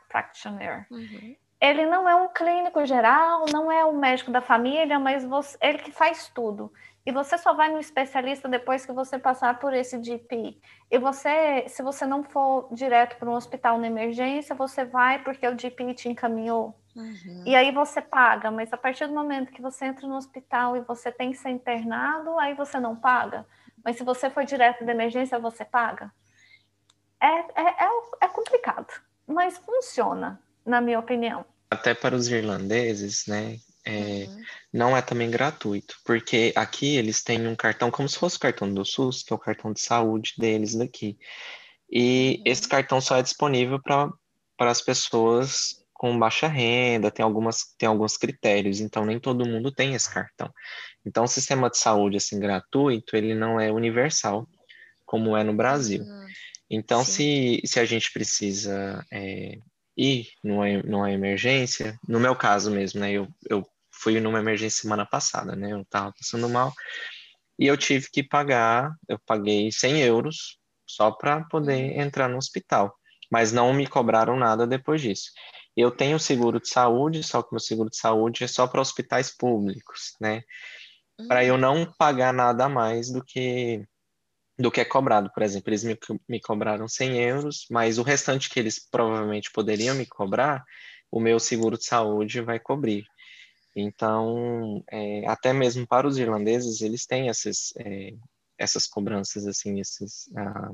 practitioner. Uhum. Ele não é um clínico geral, não é um médico da família, mas você, ele que faz tudo. E você só vai no especialista depois que você passar por esse GP. E você, se você não for direto para um hospital na emergência, você vai porque o GP te encaminhou. Uhum. E aí você paga, mas a partir do momento que você entra no hospital e você tem que ser internado, aí você não paga. Mas se você for direto da emergência, você paga. É, é, é, é complicado mas funciona, na minha opinião. Até para os irlandeses, né? É, uhum. Não é também gratuito, porque aqui eles têm um cartão como se fosse o cartão do SUS, que é o cartão de saúde deles daqui. E uhum. esse cartão só é disponível para as pessoas com baixa renda, tem, algumas, tem alguns critérios, então nem todo mundo tem esse cartão. Então, o sistema de saúde assim gratuito, ele não é universal, como é no Brasil. Uhum. Então, se, se a gente precisa é, ir numa, numa emergência, no meu caso mesmo, né? Eu, eu fui numa emergência semana passada, né? Eu estava passando mal e eu tive que pagar, eu paguei 100 euros só para poder uhum. entrar no hospital, mas não me cobraram nada depois disso. Eu tenho seguro de saúde, só que meu seguro de saúde é só para hospitais públicos, né? Para eu uhum. não pagar nada a mais do que do que é cobrado. Por exemplo, eles me, me cobraram 100 euros, mas o restante que eles provavelmente poderiam me cobrar, o meu seguro de saúde vai cobrir. Então, é, até mesmo para os irlandeses, eles têm essas, é, essas cobranças, assim, esses, ah,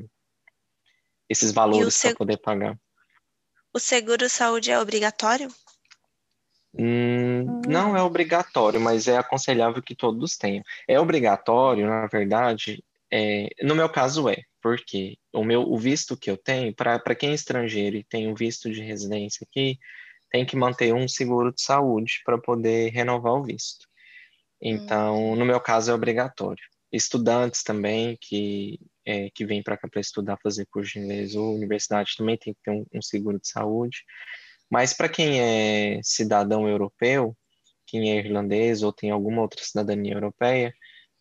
esses valores para poder pagar. O seguro saúde é obrigatório? Hum, não é obrigatório, mas é aconselhável que todos tenham. É obrigatório, na verdade, é, no meu caso é, porque o meu o visto que eu tenho, para quem é estrangeiro e tem um visto de residência aqui, tem que manter um seguro de saúde para poder renovar o visto. Então, hum. no meu caso, é obrigatório. Estudantes também que, é, que vêm para cá para estudar, fazer curso de inglês ou universidade também tem que ter um, um seguro de saúde. Mas para quem é cidadão europeu, quem é irlandês ou tem alguma outra cidadania europeia,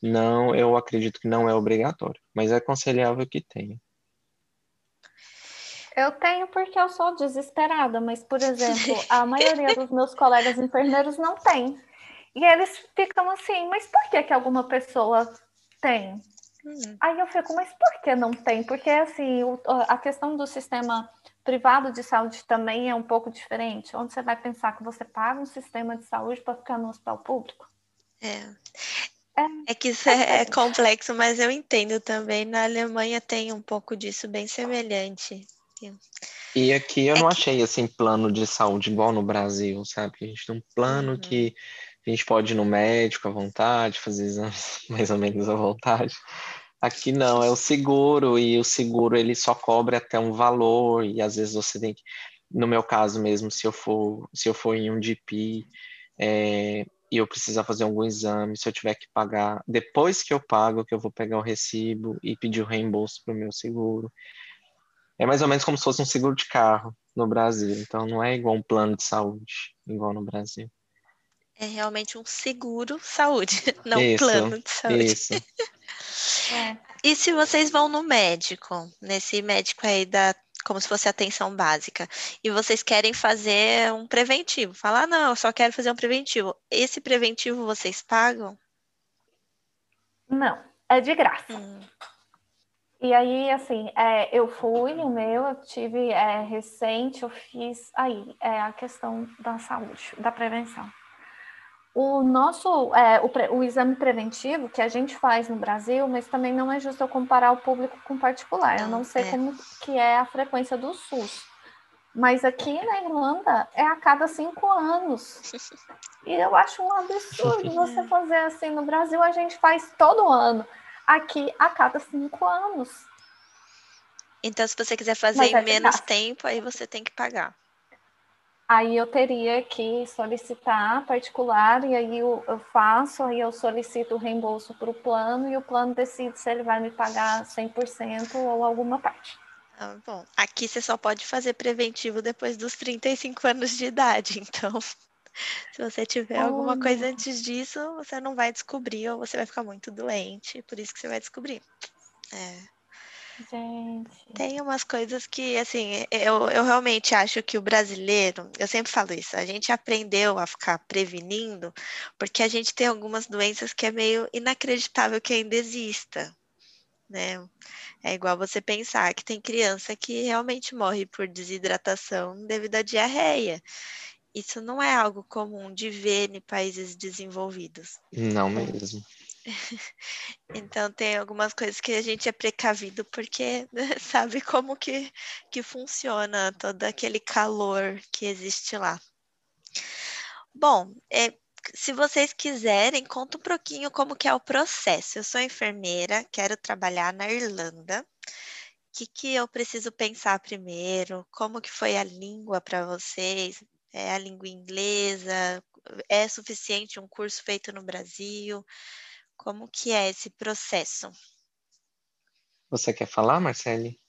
não, eu acredito que não é obrigatório, mas é aconselhável que tenha. Eu tenho porque eu sou desesperada, mas, por exemplo, a maioria dos meus colegas enfermeiros não tem. E eles ficam assim, mas por que, que alguma pessoa tem? Hum. Aí eu fico, mas por que não tem? Porque assim, o, a questão do sistema privado de saúde também é um pouco diferente. Onde você vai pensar que você paga um sistema de saúde para ficar no hospital público? É. É, é que isso é, é, complexo, mas eu entendo também. Na Alemanha tem um pouco disso bem semelhante. E aqui eu é não que... achei assim plano de saúde igual no Brasil, sabe? A gente tem um plano uhum. que a gente pode ir no médico à vontade, fazer exames mais ou menos à vontade. Aqui não, é o seguro, e o seguro ele só cobre até um valor, e às vezes você tem que, no meu caso mesmo, se eu for, se eu for em um GP é, e eu precisar fazer algum exame, se eu tiver que pagar, depois que eu pago, que eu vou pegar o recibo e pedir o reembolso para o meu seguro. É mais ou menos como se fosse um seguro de carro no Brasil, então não é igual um plano de saúde, igual no Brasil. É realmente um seguro saúde, não um plano de saúde. Isso. é. E se vocês vão no médico, nesse médico aí da como se fosse atenção básica, e vocês querem fazer um preventivo, falar, ah, não, eu só quero fazer um preventivo. Esse preventivo vocês pagam? Não, é de graça. Hum. E aí, assim, é, eu fui o meu, eu tive é, recente, eu fiz aí é, a questão da saúde, da prevenção. O nosso, é, o, o, exame preventivo que a gente faz no Brasil, mas também não é justo eu comparar o público com o particular. Eu não sei é. como que é a frequência do SUS. Mas aqui na Irlanda é a cada cinco anos. E eu acho um absurdo você fazer assim. No Brasil a gente faz todo ano. Aqui a cada cinco anos. Então, se você quiser fazer em é menos tempo, aí você tem que pagar aí eu teria que solicitar particular, e aí eu, eu faço, aí eu solicito o reembolso para o plano, e o plano decide se ele vai me pagar 100% ou alguma parte. Ah, bom, aqui você só pode fazer preventivo depois dos 35 anos de idade, então se você tiver oh, alguma coisa antes disso, você não vai descobrir ou você vai ficar muito doente, por isso que você vai descobrir. É. Gente. Tem umas coisas que, assim, eu, eu realmente acho que o brasileiro, eu sempre falo isso, a gente aprendeu a ficar prevenindo, porque a gente tem algumas doenças que é meio inacreditável que ainda exista, né? É igual você pensar que tem criança que realmente morre por desidratação devido à diarreia. Isso não é algo comum de ver em países desenvolvidos. Não mesmo. Então tem algumas coisas que a gente é precavido porque sabe como que, que funciona todo aquele calor que existe lá. Bom, é, se vocês quiserem, conta um pouquinho como que é o processo. Eu sou enfermeira, quero trabalhar na Irlanda. O que, que eu preciso pensar primeiro? Como que foi a língua para vocês? É a língua inglesa? É suficiente um curso feito no Brasil? Como que é esse processo? Você quer falar, Marcele?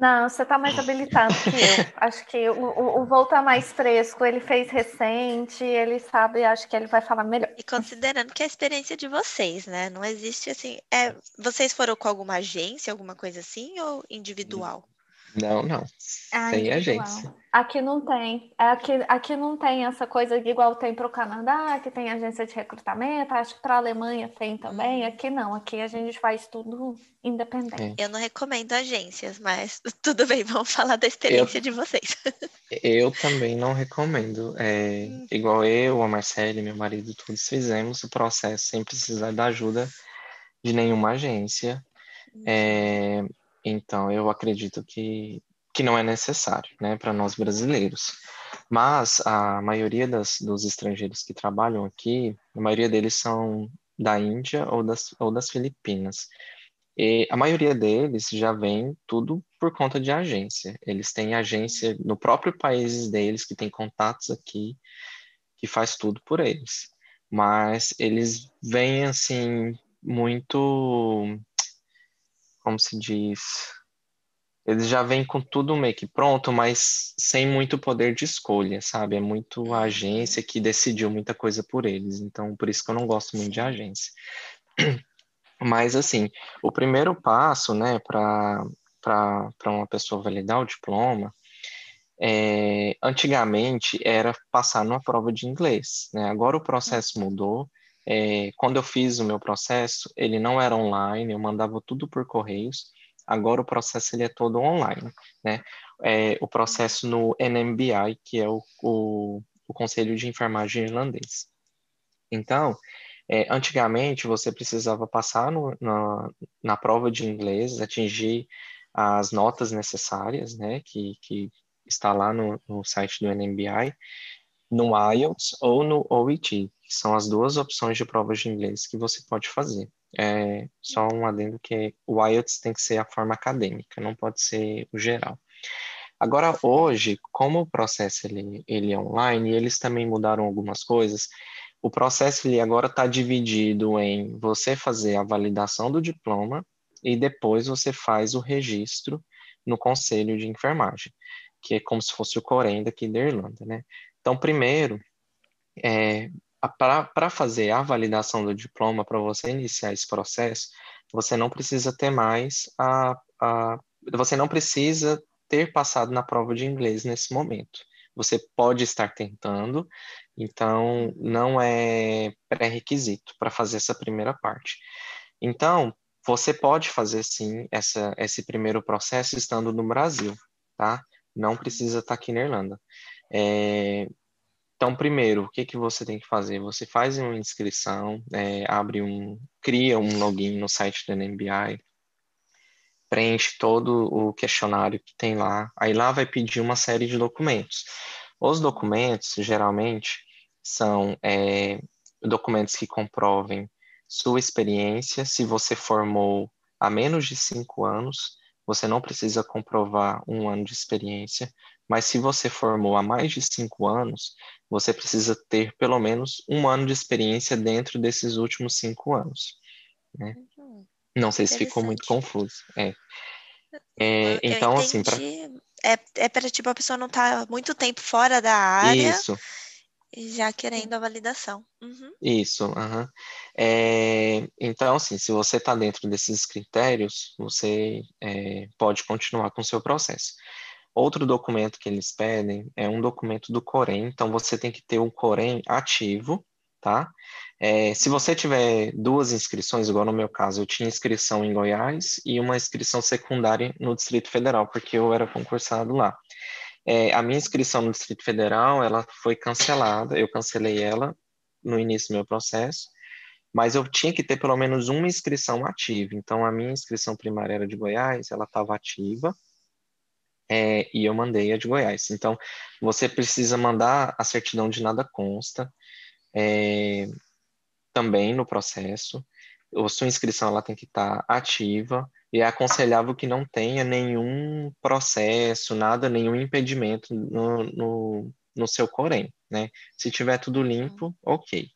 Não, você está mais habilitado que eu. Acho que o, o, o voo está mais fresco, ele fez recente, ele sabe, acho que ele vai falar melhor. E considerando que é a experiência de vocês, né? Não existe assim. É, vocês foram com alguma agência, alguma coisa assim, ou individual? Não, não. Ah, Sem agência. Aqui não tem. Aqui, aqui não tem essa coisa igual tem para o Canadá, que tem agência de recrutamento. Acho que para a Alemanha tem também. Uhum. Aqui não. Aqui a gente faz tudo independente. Eu não recomendo agências, mas tudo bem. Vamos falar da experiência eu, de vocês. Eu também não recomendo. É, hum. Igual eu, a Marcele, meu marido, todos fizemos o processo sem precisar da ajuda de nenhuma agência. Hum. É, então, eu acredito que, que não é necessário, né, para nós brasileiros. Mas a maioria das, dos estrangeiros que trabalham aqui, a maioria deles são da Índia ou das, ou das Filipinas. E a maioria deles já vem tudo por conta de agência. Eles têm agência no próprio país deles, que tem contatos aqui, que faz tudo por eles. Mas eles vêm, assim, muito como se diz, eles já vêm com tudo meio que pronto, mas sem muito poder de escolha, sabe? É muito a agência que decidiu muita coisa por eles. Então, por isso que eu não gosto muito de agência. Mas, assim, o primeiro passo, né, para uma pessoa validar o diploma, é, antigamente era passar numa prova de inglês, né? Agora o processo mudou, é, quando eu fiz o meu processo, ele não era online, eu mandava tudo por correios. Agora o processo ele é todo online, né? É, o processo no NMBI, que é o, o, o Conselho de Enfermagem Irlandês. Então, é, antigamente você precisava passar no, na, na prova de inglês, atingir as notas necessárias, né, que, que está lá no, no site do NMBI, no IELTS ou no OET, que são as duas opções de provas de inglês que você pode fazer. É, só um adendo que o IELTS tem que ser a forma acadêmica, não pode ser o geral. Agora, hoje, como o processo ele, ele é online, eles também mudaram algumas coisas, o processo ele agora está dividido em você fazer a validação do diploma e depois você faz o registro no Conselho de Enfermagem, que é como se fosse o Corém daqui da Irlanda, né? Então, primeiro, é, para fazer a validação do diploma, para você iniciar esse processo, você não precisa ter mais a, a você não precisa ter passado na prova de inglês nesse momento. Você pode estar tentando, então não é pré-requisito para fazer essa primeira parte. Então, você pode fazer sim essa, esse primeiro processo estando no Brasil, tá? Não precisa estar aqui na Irlanda. É, então, primeiro, o que, que você tem que fazer? Você faz uma inscrição, é, abre um, cria um login no site do NMBI, preenche todo o questionário que tem lá, aí lá vai pedir uma série de documentos. Os documentos, geralmente, são é, documentos que comprovem sua experiência, se você formou há menos de cinco anos, você não precisa comprovar um ano de experiência, mas se você formou há mais de cinco anos, você precisa ter pelo menos um ano de experiência dentro desses últimos cinco anos. Né? Uhum. Não sei se ficou muito confuso. É. É, então, assim, pra... é, é para tipo a pessoa não estar tá muito tempo fora da área. Isso. Já querendo a validação. Uhum. Isso, uhum. É, então, assim, se você está dentro desses critérios, você é, pode continuar com o seu processo. Outro documento que eles pedem é um documento do Corém, então você tem que ter um Corém ativo, tá? É, se você tiver duas inscrições, igual no meu caso, eu tinha inscrição em Goiás e uma inscrição secundária no Distrito Federal, porque eu era concursado lá. É, a minha inscrição no Distrito Federal, ela foi cancelada, eu cancelei ela no início do meu processo, mas eu tinha que ter pelo menos uma inscrição ativa. Então, a minha inscrição primária era de Goiás, ela estava ativa, é, e eu mandei a de Goiás. Então, você precisa mandar a certidão de nada consta é, também no processo. A sua inscrição ela tem que estar ativa e é aconselhável que não tenha nenhum processo, nada, nenhum impedimento no, no, no seu Corém, né? Se tiver tudo limpo, ok.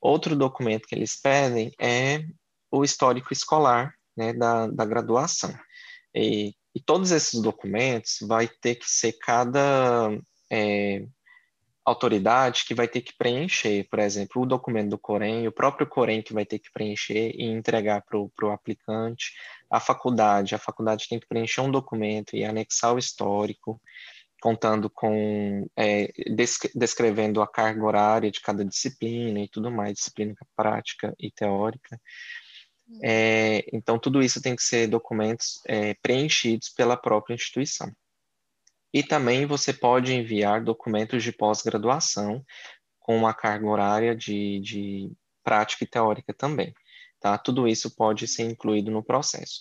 Outro documento que eles pedem é o histórico escolar, né, da, da graduação. E e todos esses documentos vai ter que ser cada é, autoridade que vai ter que preencher, por exemplo, o documento do Corém, o próprio Corém que vai ter que preencher e entregar para o aplicante, a faculdade, a faculdade tem que preencher um documento e anexar o histórico, contando com, é, descrevendo a carga horária de cada disciplina e tudo mais, disciplina prática e teórica. É, então, tudo isso tem que ser documentos é, preenchidos pela própria instituição. E também você pode enviar documentos de pós-graduação com uma carga horária de, de prática e teórica também. Tá? Tudo isso pode ser incluído no processo.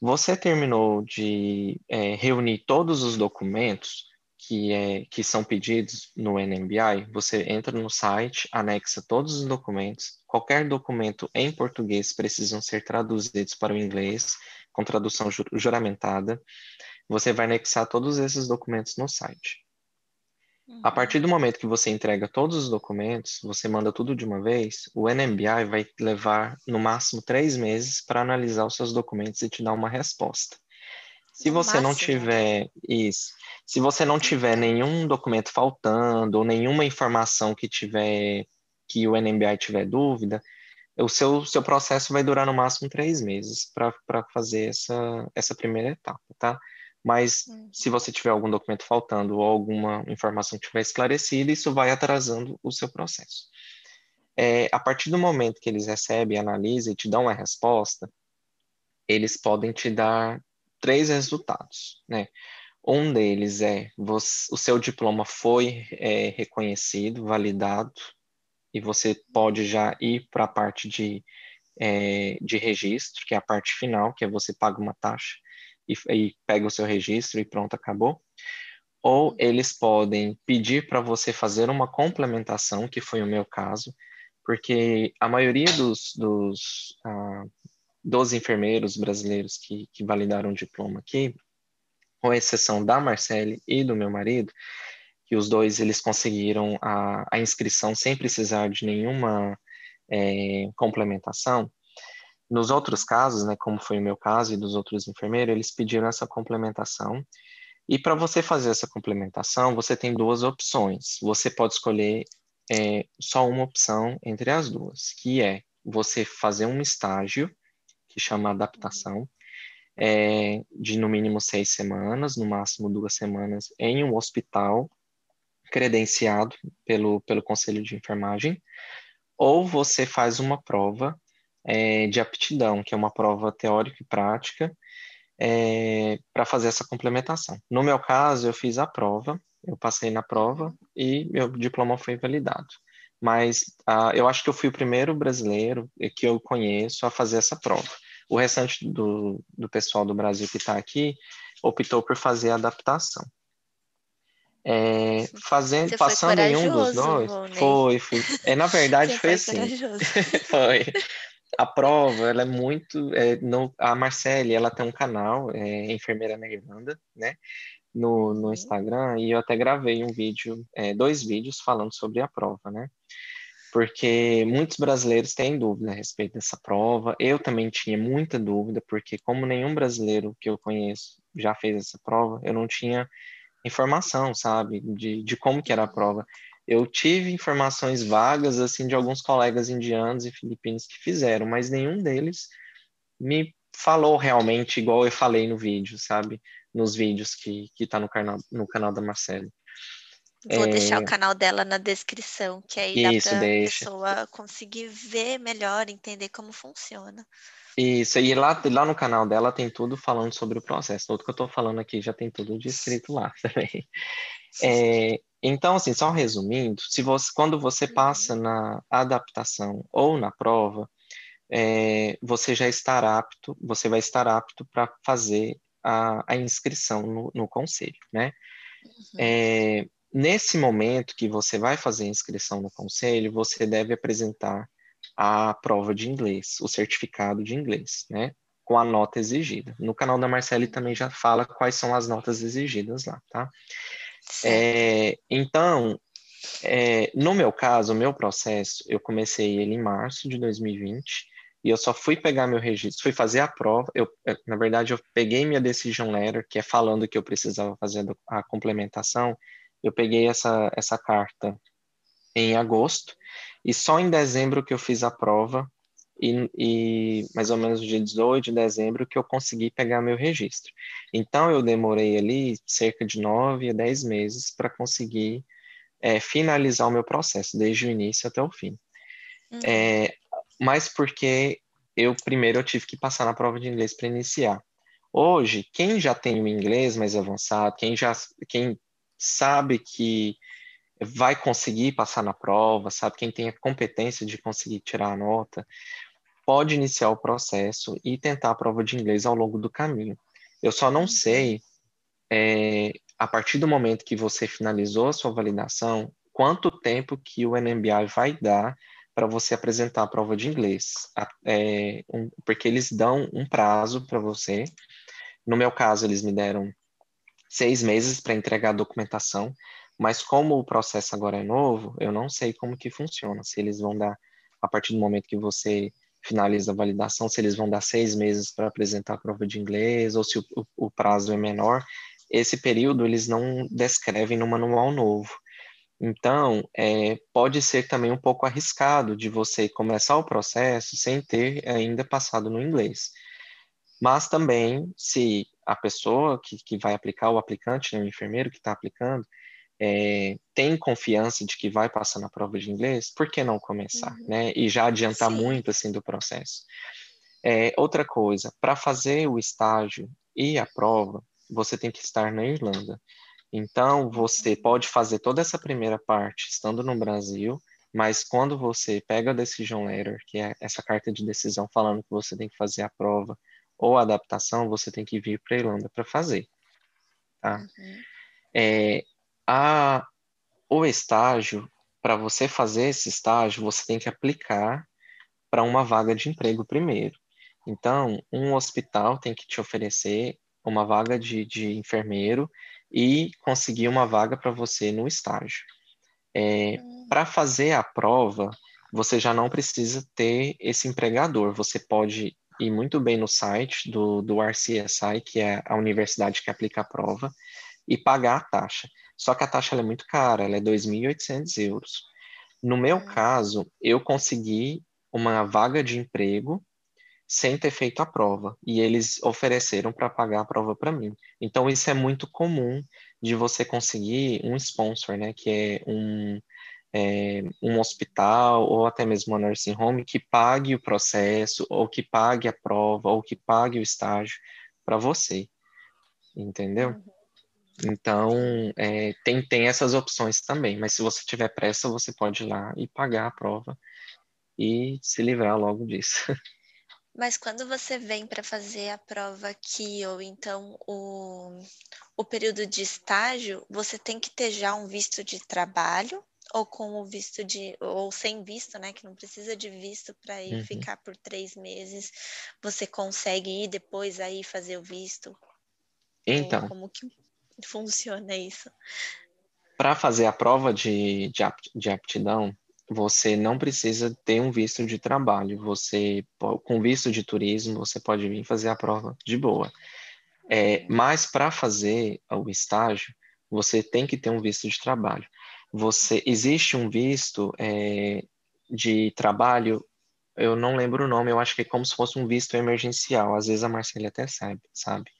Você terminou de é, reunir todos os documentos que, é, que são pedidos no NMBI, você entra no site, anexa todos os documentos. Qualquer documento em português precisam ser traduzidos para o inglês, com tradução juramentada. Você vai anexar todos esses documentos no site. A uhum. partir do momento que você entrega todos os documentos, você manda tudo de uma vez, o NMBI vai levar no máximo três meses para analisar os seus documentos e te dar uma resposta. Se você não tiver isso, se você não tiver nenhum documento faltando ou nenhuma informação que tiver que o NMBI tiver dúvida, o seu, seu processo vai durar no máximo três meses para fazer essa, essa primeira etapa, tá? Mas hum. se você tiver algum documento faltando ou alguma informação que tiver esclarecida, isso vai atrasando o seu processo. é, a partir do momento que eles recebem, analisam e te dão uma resposta, eles podem te dar três resultados, né? Um deles é você, o seu diploma foi é, reconhecido, validado, e você pode já ir para a parte de, é, de registro, que é a parte final, que é você paga uma taxa e, e pega o seu registro e pronto, acabou. Ou eles podem pedir para você fazer uma complementação, que foi o meu caso, porque a maioria dos, dos, ah, dos enfermeiros brasileiros que, que validaram o diploma aqui, com exceção da Marcele e do meu marido, que os dois eles conseguiram a, a inscrição sem precisar de nenhuma é, complementação. Nos outros casos, né, como foi o meu caso e dos outros enfermeiros, eles pediram essa complementação. E para você fazer essa complementação, você tem duas opções. Você pode escolher é, só uma opção entre as duas, que é você fazer um estágio, que chama adaptação, é, de no mínimo seis semanas, no máximo duas semanas, em um hospital credenciado pelo, pelo Conselho de Enfermagem, ou você faz uma prova é, de aptidão, que é uma prova teórica e prática, é, para fazer essa complementação. No meu caso, eu fiz a prova, eu passei na prova e meu diploma foi validado. Mas uh, eu acho que eu fui o primeiro brasileiro que eu conheço a fazer essa prova. O restante do, do pessoal do Brasil que está aqui optou por fazer a adaptação. É, fazendo, passando em um dos dois, foi, foi. É, na verdade, foi, foi assim. foi. A prova, ela é muito. É, no, a Marcele, ela tem um canal, é, Enfermeira na Irlanda, né? No, no uhum. Instagram, e eu até gravei um vídeo, é, dois vídeos falando sobre a prova, né? Porque muitos brasileiros têm dúvida a respeito dessa prova. Eu também tinha muita dúvida, porque como nenhum brasileiro que eu conheço já fez essa prova, eu não tinha informação, sabe, de, de como que era a prova. Eu tive informações vagas, assim, de alguns colegas indianos e filipinos que fizeram, mas nenhum deles me falou realmente igual eu falei no vídeo, sabe? Nos vídeos que, que tá no canal, no canal da Marcele. Vou é... deixar o canal dela na descrição, que aí Isso, dá para a pessoa conseguir ver melhor, entender como funciona. Isso, e lá, lá no canal dela tem tudo falando sobre o processo. Tudo que eu estou falando aqui já tem tudo descrito lá também. É, então, assim, só resumindo, se você, quando você uhum. passa na adaptação ou na prova, é, você já está apto, você vai estar apto para fazer a, a inscrição no, no, conselho, né? Uhum. É, nesse momento que você vai fazer a inscrição no conselho, você deve apresentar a prova de inglês, o certificado de inglês, né? Com a nota exigida. No canal da Marcele também já fala quais são as notas exigidas lá, tá? É, então, é, no meu caso, o meu processo, eu comecei ele em março de 2020 e eu só fui pegar meu registro, fui fazer a prova. Eu, na verdade, eu peguei minha decision letter, que é falando que eu precisava fazer a complementação. Eu peguei essa, essa carta em agosto e só em dezembro que eu fiz a prova, e, e, mais ou menos no dia 18 de dezembro que eu consegui pegar meu registro. Então eu demorei ali cerca de nove a dez meses para conseguir é, finalizar o meu processo, desde o início até o fim. Uhum. É, mas porque eu primeiro eu tive que passar na prova de inglês para iniciar. Hoje, quem já tem o inglês mais avançado, quem já quem sabe que vai conseguir passar na prova, sabe? Quem tem a competência de conseguir tirar a nota, pode iniciar o processo e tentar a prova de inglês ao longo do caminho. Eu só não uhum. sei, é, a partir do momento que você finalizou a sua validação, quanto tempo que o NMBI vai dar para você apresentar a prova de inglês. É, um, porque eles dão um prazo para você. No meu caso, eles me deram seis meses para entregar a documentação, mas como o processo agora é novo, eu não sei como que funciona. Se eles vão dar, a partir do momento que você finaliza a validação, se eles vão dar seis meses para apresentar a prova de inglês, ou se o, o, o prazo é menor. Esse período eles não descrevem no manual novo. Então, é, pode ser também um pouco arriscado de você começar o processo sem ter ainda passado no inglês. Mas também, se a pessoa que, que vai aplicar, o aplicante, né, o enfermeiro que está aplicando, é, tem confiança de que vai passar na prova de inglês, por que não começar, uhum. né? E já adiantar Sim. muito assim do processo. É, outra coisa, para fazer o estágio e a prova, você tem que estar na Irlanda. Então, você uhum. pode fazer toda essa primeira parte estando no Brasil, mas quando você pega a decision letter, que é essa carta de decisão falando que você tem que fazer a prova ou adaptação, você tem que vir para a Irlanda para fazer. Tá? Uhum. É, a, o estágio, para você fazer esse estágio, você tem que aplicar para uma vaga de emprego primeiro. Então, um hospital tem que te oferecer uma vaga de, de enfermeiro e conseguir uma vaga para você no estágio. É, hum. para fazer a prova, você já não precisa ter esse empregador. Você pode ir muito bem no site do, do RCSI, que é a universidade que aplica a prova, e pagar a taxa. Só que a taxa é muito cara, ela é 2.800 euros. No meu hum. caso, eu consegui uma vaga de emprego sem ter feito a prova, e eles ofereceram para pagar a prova para mim. Então, isso é muito comum de você conseguir um sponsor, né, que é um, é, um hospital ou até mesmo uma nursing home que pague o processo, ou que pague a prova, ou que pague o estágio para você, entendeu? Uhum. Então, é, tem, tem essas opções também, mas se você tiver pressa, você pode ir lá e pagar a prova e se livrar logo disso. Mas quando você vem para fazer a prova aqui, ou então o, o período de estágio, você tem que ter já um visto de trabalho, ou com o visto de, ou sem visto, né? Que não precisa de visto para ir uhum. ficar por três meses. Você consegue ir depois aí fazer o visto? Então. como que funciona isso? Para fazer a prova de, de aptidão, você não precisa ter um visto de trabalho. Você, com visto de turismo, você pode vir fazer a prova de boa. É, mas para fazer o estágio, você tem que ter um visto de trabalho. Você existe um visto é, de trabalho, eu não lembro o nome, eu acho que é como se fosse um visto emergencial. Às vezes a Marcela até sabe, sabe?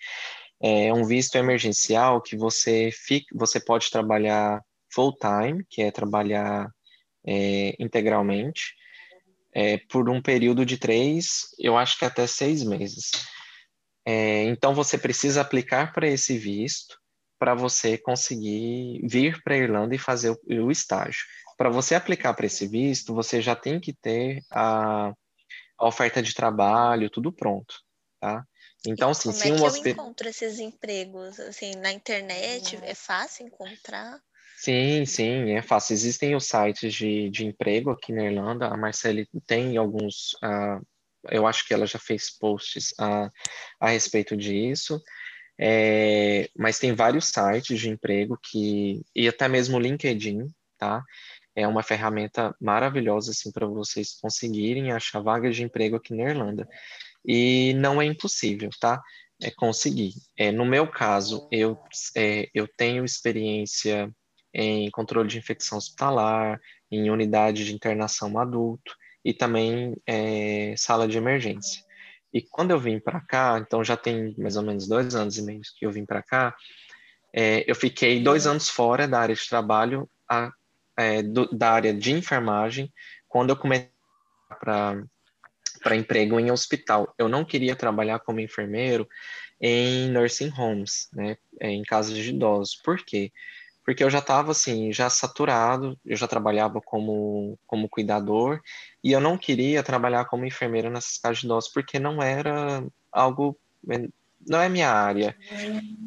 é um visto emergencial que você fica, você pode trabalhar full time, que é trabalhar é, integralmente, é, por um período de três, eu acho que até seis meses. É, então você precisa aplicar para esse visto para você conseguir vir para a Irlanda e fazer o, o estágio. Para você aplicar para esse visto, você já tem que ter a, a oferta de trabalho, tudo pronto, tá? Então, assim, como é que hosp... eu encontro esses empregos? Assim, na internet é fácil encontrar? Sim, sim, é fácil. Existem os sites de, de emprego aqui na Irlanda. A Marcele tem alguns, uh, eu acho que ela já fez posts uh, a respeito disso. É, mas tem vários sites de emprego que e até mesmo o LinkedIn, tá? É uma ferramenta maravilhosa assim para vocês conseguirem achar vagas de emprego aqui na Irlanda e não é impossível, tá? É conseguir. É, no meu caso, eu, é, eu tenho experiência em controle de infecção hospitalar, em unidade de internação adulto e também é, sala de emergência. E quando eu vim para cá, então já tem mais ou menos dois anos e meio que eu vim para cá, é, eu fiquei dois anos fora da área de trabalho, a, é, do, da área de enfermagem, quando eu comecei para emprego em hospital. Eu não queria trabalhar como enfermeiro em nursing homes, né, em casas de idosos. Por quê? Eu já estava assim, já saturado, eu já trabalhava como, como cuidador e eu não queria trabalhar como enfermeiro nessas casas de idosos porque não era algo não é minha área.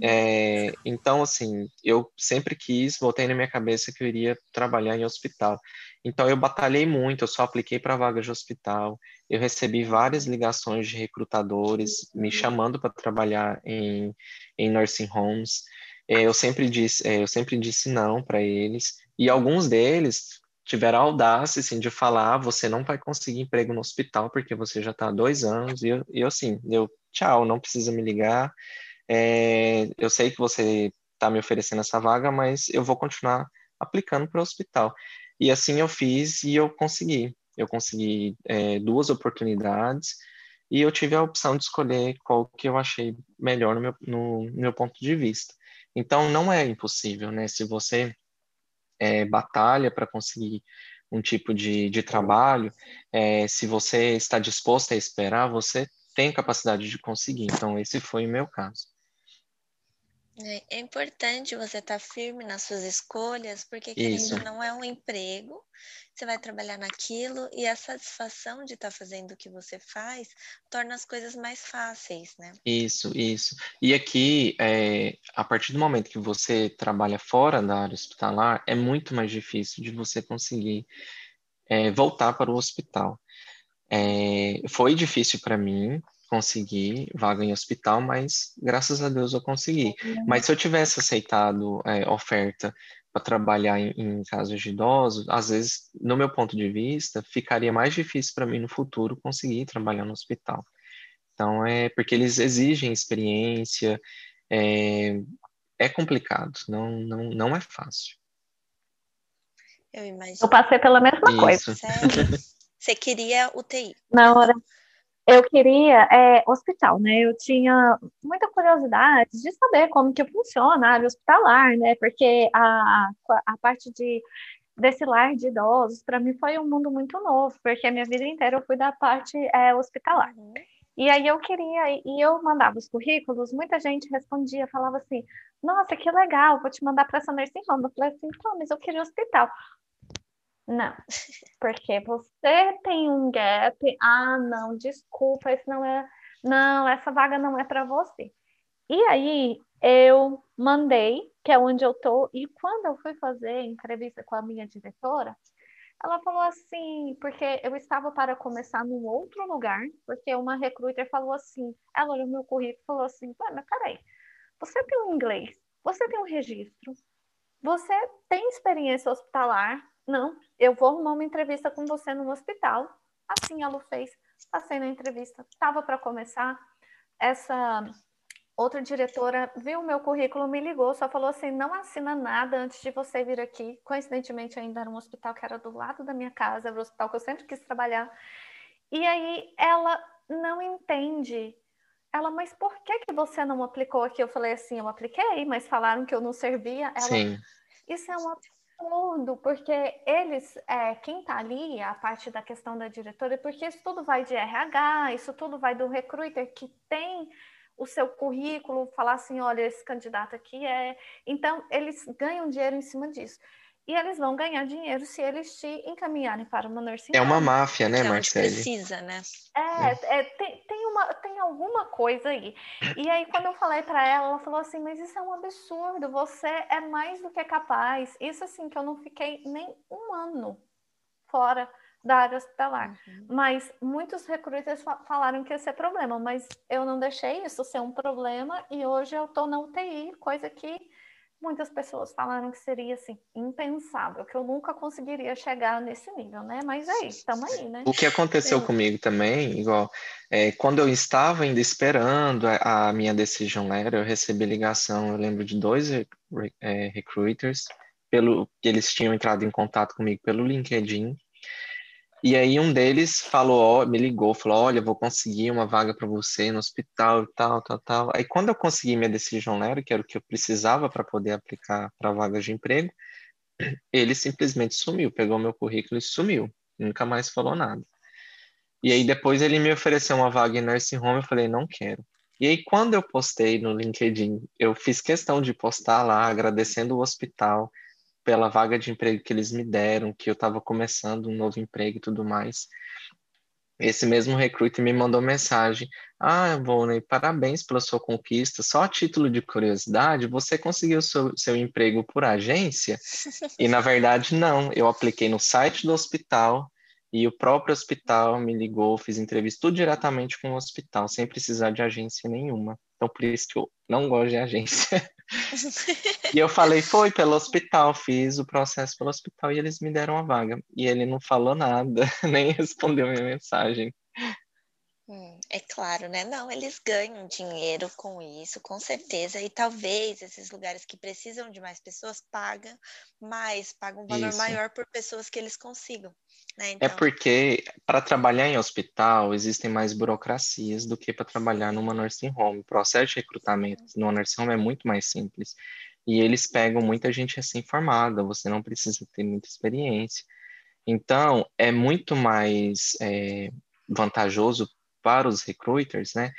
É, então, assim, eu sempre quis, voltei na minha cabeça que eu iria trabalhar em hospital. Então, eu batalhei muito, eu só apliquei para vaga de hospital. Eu recebi várias ligações de recrutadores me chamando para trabalhar em, em nursing homes. É, eu sempre disse, é, eu sempre disse não para eles. E alguns deles tiveram a audácia assim, de falar: ah, você não vai conseguir emprego no hospital porque você já está há dois anos. E eu, e eu assim, eu tchau, não precisa me ligar. É, eu sei que você está me oferecendo essa vaga, mas eu vou continuar aplicando para o hospital. E assim eu fiz e eu consegui. Eu consegui é, duas oportunidades e eu tive a opção de escolher qual que eu achei melhor no meu, no, no meu ponto de vista. Então, não é impossível, né? Se você é, batalha para conseguir um tipo de, de trabalho, é, se você está disposto a esperar, você tem capacidade de conseguir. Então, esse foi o meu caso. É, importante você estar firme nas suas escolhas, porque querendo não é um emprego, você vai trabalhar naquilo e a satisfação de estar fazendo o que você faz torna as coisas mais fáceis, né? Isso, isso. E aqui, é, a partir do momento que você trabalha fora da área hospitalar, é muito mais difícil de você conseguir é, voltar para o hospital. É, foi difícil para mim, consegui vaga em hospital, mas graças a Deus eu consegui. Mas se eu tivesse aceitado é, oferta para trabalhar em, em, casos de idosos, às vezes, no meu ponto de vista, ficaria mais difícil para mim no futuro conseguir trabalhar no hospital. Então, é porque eles exigem experiência, é, é complicado, não, não, não é fácil. Eu imagino. Eu passei pela mesma Isso. coisa. Sério? Você queria UTI? Na hora. Eu queria é, hospital, né? Eu tinha muita curiosidade de saber como que funciona a área hospitalar, né? Porque a, a parte de desse lar de idosos, para mim foi um mundo muito novo, porque a minha vida inteira eu fui da parte é, hospitalar. E aí eu queria, e eu mandava os currículos, muita gente respondia, falava assim, nossa, que legal, vou te mandar para essa nursing home. Eu falei assim, pô, mas eu queria hospital. Não, porque você tem um gap. Ah, não, desculpa, isso não é. Não, essa vaga não é para você. E aí eu mandei, que é onde eu tô, e quando eu fui fazer entrevista com a minha diretora, ela falou assim, porque eu estava para começar num outro lugar, porque uma recruiter falou assim, ela olhou meu currículo e falou assim, mas peraí, você tem um inglês, você tem um registro, você tem experiência hospitalar, não, eu vou arrumar uma entrevista com você no hospital. Assim a Lu fez. Passei na entrevista, estava para começar. Essa outra diretora viu o meu currículo, me ligou, só falou assim: não assina nada antes de você vir aqui. Coincidentemente, ainda era um hospital que era do lado da minha casa, era o hospital que eu sempre quis trabalhar. E aí ela não entende. Ela, mas por que, que você não aplicou aqui? Eu falei assim: eu apliquei, mas falaram que eu não servia. Ela, Sim. Isso é uma absurdo, porque eles, é, quem está ali, a parte da questão da diretora, porque isso tudo vai de RH, isso tudo vai do recruiter que tem o seu currículo, falar assim, olha, esse candidato aqui é. Então, eles ganham dinheiro em cima disso. E eles vão ganhar dinheiro se eles te encaminharem para uma nursing É uma máfia, né, é Marcelo? precisa, né? É, é tem, tem, uma, tem alguma coisa aí. E aí, quando eu falei para ela, ela falou assim, mas isso é um absurdo, você é mais do que capaz. Isso, assim, que eu não fiquei nem um ano fora da área hospitalar. Uhum. Mas muitos recrutas falaram que esse é problema, mas eu não deixei isso ser um problema e hoje eu estou na UTI, coisa que muitas pessoas falaram que seria assim impensável, que eu nunca conseguiria chegar nesse nível, né? Mas aí, estamos aí, né? O que aconteceu eu... comigo também, igual, é, quando eu estava ainda esperando a, a, minha decisão letter, eu recebi ligação, eu lembro de dois é, recruiters, pelo que eles tinham entrado em contato comigo pelo LinkedIn, e aí um deles falou, me ligou, falou, olha, vou conseguir uma vaga para você no hospital e tal, tal, tal. Aí quando eu consegui minha decision letter, que era o que eu precisava para poder aplicar para vagas de emprego, ele simplesmente sumiu, pegou meu currículo e sumiu, nunca mais falou nada. E aí depois ele me ofereceu uma vaga em nursing home, eu falei, não quero. E aí quando eu postei no LinkedIn, eu fiz questão de postar lá, agradecendo o hospital, pela vaga de emprego que eles me deram, que eu estava começando um novo emprego e tudo mais. Esse mesmo recruiter me mandou mensagem: Ah, Volney, parabéns pela sua conquista. Só a título de curiosidade, você conseguiu seu, seu emprego por agência? E na verdade, não. Eu apliquei no site do hospital e o próprio hospital me ligou, fiz entrevista tudo diretamente com o hospital, sem precisar de agência nenhuma. Então, por isso que eu não gosto de agência. e eu falei, foi pelo hospital, fiz o processo pelo hospital e eles me deram a vaga. E ele não falou nada, nem respondeu minha mensagem. Hum, é claro, né? Não, eles ganham dinheiro com isso, com certeza. E talvez esses lugares que precisam de mais pessoas pagam mais, pagam um valor isso. maior por pessoas que eles consigam. Né? É então... É porque para trabalhar em hospital existem mais burocracias do que para trabalhar numa nursing home. O processo de recrutamento numa nursing home é muito mais simples. e eles pegam muita gente recém-formada, você não precisa ter muita experiência. Então, é muito mais é, vantajoso para os recruiters, né,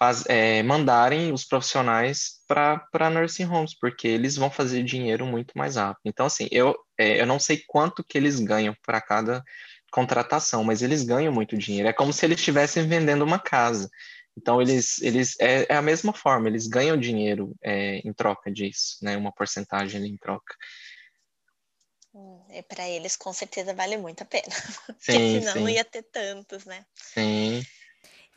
faz, é, mandarem os profissionais para nursing homes, porque eles vão fazer dinheiro muito mais rápido. Então, assim, eu, é, eu não sei quanto que eles ganham para cada contratação, mas eles ganham muito dinheiro. É como se eles estivessem vendendo uma casa. Então, eles, eles é, é a mesma forma, eles ganham dinheiro é, em troca disso, né? Uma porcentagem em troca. Hum, e para eles, com certeza, vale muito a pena. Sim, Porque senão sim. não ia ter tantos, né? Sim.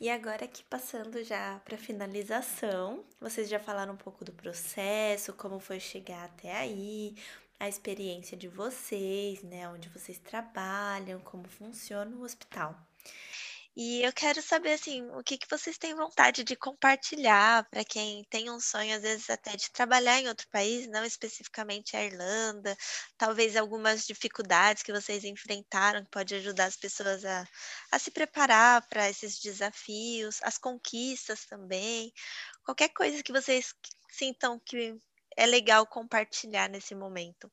E agora aqui passando já para finalização, vocês já falaram um pouco do processo, como foi chegar até aí, a experiência de vocês, né, onde vocês trabalham, como funciona o hospital. E eu quero saber, assim, o que que vocês têm vontade de compartilhar para quem tem um sonho, às vezes até de trabalhar em outro país, não especificamente a Irlanda, talvez algumas dificuldades que vocês enfrentaram que pode ajudar as pessoas a, a se preparar para esses desafios, as conquistas também, qualquer coisa que vocês sintam que é legal compartilhar nesse momento.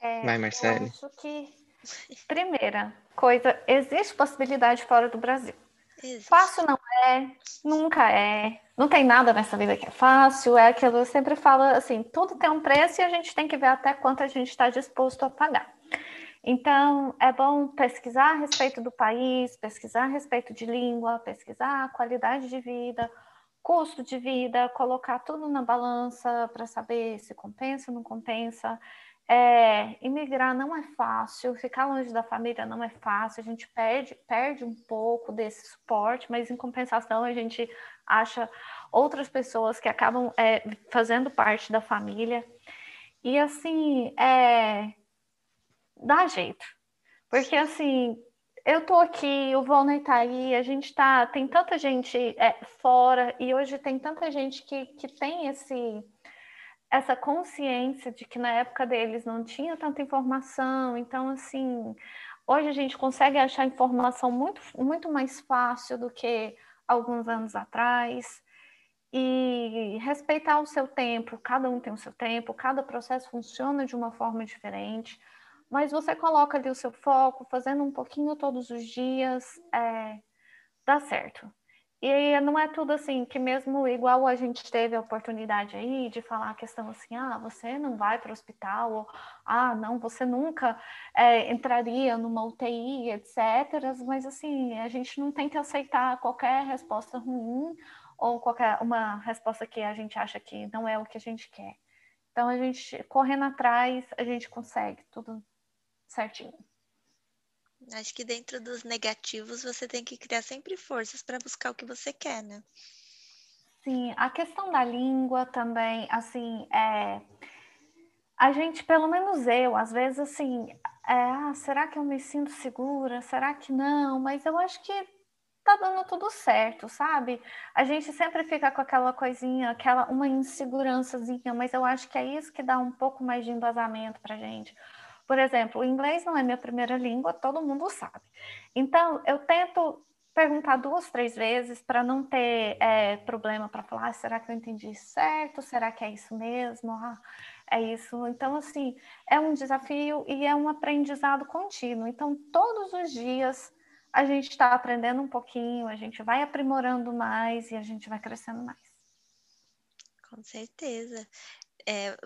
É, Vai, Marcele. Eu acho que Primeira coisa, existe possibilidade fora do Brasil. Existe. Fácil não é, nunca é. Não tem nada nessa vida que é fácil. É aquilo que eu sempre falo assim: tudo tem um preço e a gente tem que ver até quanto a gente está disposto a pagar. Então, é bom pesquisar a respeito do país, pesquisar a respeito de língua, pesquisar a qualidade de vida, custo de vida, colocar tudo na balança para saber se compensa ou não compensa. É, imigrar não é fácil, ficar longe da família não é fácil, a gente perde, perde um pouco desse suporte, mas em compensação a gente acha outras pessoas que acabam é, fazendo parte da família. E assim, é, dá jeito. Porque assim, eu tô aqui, o Volney tá aí, a gente tá, tem tanta gente é, fora, e hoje tem tanta gente que, que tem esse essa consciência de que na época deles não tinha tanta informação, então assim, hoje a gente consegue achar informação muito, muito mais fácil do que alguns anos atrás. E respeitar o seu tempo, cada um tem o seu tempo, cada processo funciona de uma forma diferente, mas você coloca ali o seu foco, fazendo um pouquinho todos os dias, é, dá certo. E não é tudo assim, que mesmo igual a gente teve a oportunidade aí de falar a questão assim, ah, você não vai para o hospital, ou ah, não, você nunca é, entraria numa UTI, etc. Mas assim, a gente não tem que aceitar qualquer resposta ruim ou qualquer uma resposta que a gente acha que não é o que a gente quer. Então a gente correndo atrás, a gente consegue tudo certinho. Acho que dentro dos negativos você tem que criar sempre forças para buscar o que você quer, né? Sim, a questão da língua também, assim, é. A gente, pelo menos eu, às vezes, assim, é, ah, será que eu me sinto segura? Será que não? Mas eu acho que tá dando tudo certo, sabe? A gente sempre fica com aquela coisinha, aquela uma insegurançazinha, mas eu acho que é isso que dá um pouco mais de embasamento pra gente. Por exemplo, o inglês não é minha primeira língua, todo mundo sabe. Então, eu tento perguntar duas, três vezes para não ter é, problema para falar, ah, será que eu entendi certo? Será que é isso mesmo? Ah, é isso. Então, assim, é um desafio e é um aprendizado contínuo. Então, todos os dias a gente está aprendendo um pouquinho, a gente vai aprimorando mais e a gente vai crescendo mais. Com certeza. É,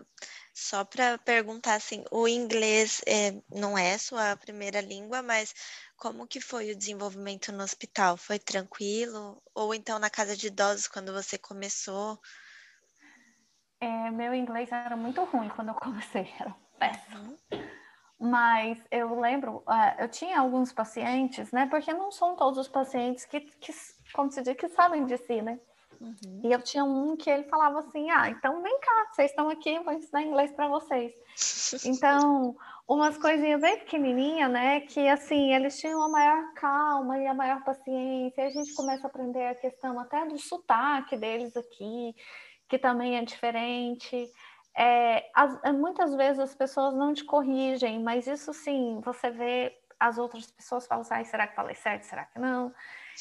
só para perguntar assim, o inglês é, não é sua primeira língua, mas como que foi o desenvolvimento no hospital? Foi tranquilo? Ou então na casa de idosos quando você começou? É, meu inglês era muito ruim quando eu comecei, era péssimo. Uhum. Mas eu lembro, uh, eu tinha alguns pacientes, né? Porque não são todos os pacientes que, que como se diz, que sabem de si, né? Uhum. E eu tinha um que ele falava assim: ah, então vem cá, vocês estão aqui, eu vou ensinar inglês para vocês. então, umas coisinhas bem pequenininhas, né? Que assim, eles tinham a maior calma e a maior paciência. E a gente começa a aprender a questão até do sotaque deles aqui, que também é diferente. É, as, muitas vezes as pessoas não te corrigem, mas isso sim, você vê as outras pessoas falam assim, será que falei certo, será que não?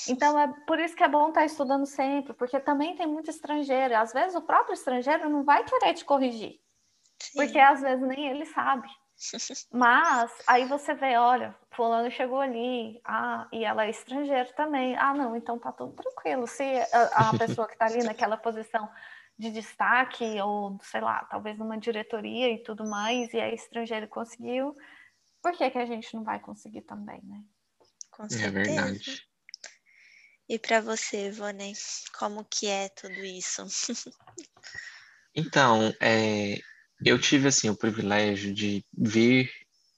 Então, é por isso que é bom estar tá estudando sempre, porque também tem muito estrangeiro. Às vezes, o próprio estrangeiro não vai querer te corrigir, Sim. porque às vezes nem ele sabe. Mas aí você vê, olha, fulano chegou ali, ah, e ela é estrangeira também. Ah, não, então tá tudo tranquilo. Se a, a pessoa que está ali naquela posição de destaque, ou sei lá, talvez numa diretoria e tudo mais, e é estrangeiro conseguiu, por que, que a gente não vai conseguir também, né? Com certeza. É verdade. E para você, Ivone, como que é tudo isso? então, é, eu tive assim o privilégio de vir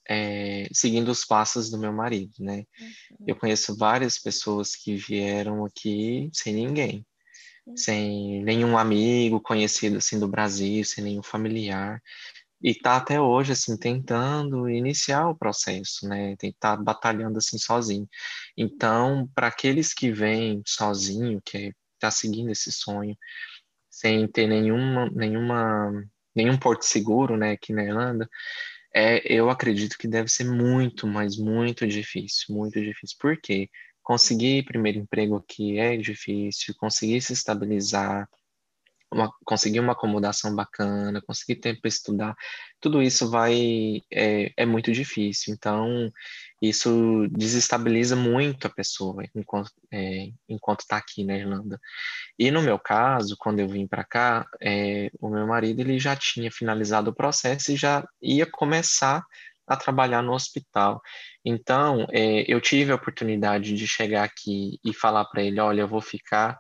é, seguindo os passos do meu marido, né? Uhum. Eu conheço várias pessoas que vieram aqui sem ninguém, uhum. sem nenhum amigo conhecido assim do Brasil, sem nenhum familiar e tá até hoje assim tentando iniciar o processo, né? Tem tá batalhando assim sozinho. Então, para aqueles que vêm sozinho, que tá seguindo esse sonho, sem ter nenhuma nenhuma nenhum porto seguro, né, aqui na Irlanda, é, eu acredito que deve ser muito, mas muito difícil, muito difícil. Por quê? Conseguir primeiro emprego aqui é difícil, conseguir se estabilizar, uma, conseguir uma acomodação bacana, conseguir tempo para estudar, tudo isso vai é, é muito difícil. Então, isso desestabiliza muito a pessoa enquanto é, enquanto está aqui na Irlanda. E no meu caso, quando eu vim para cá, é, o meu marido ele já tinha finalizado o processo e já ia começar a trabalhar no hospital. Então, é, eu tive a oportunidade de chegar aqui e falar para ele, olha, eu vou ficar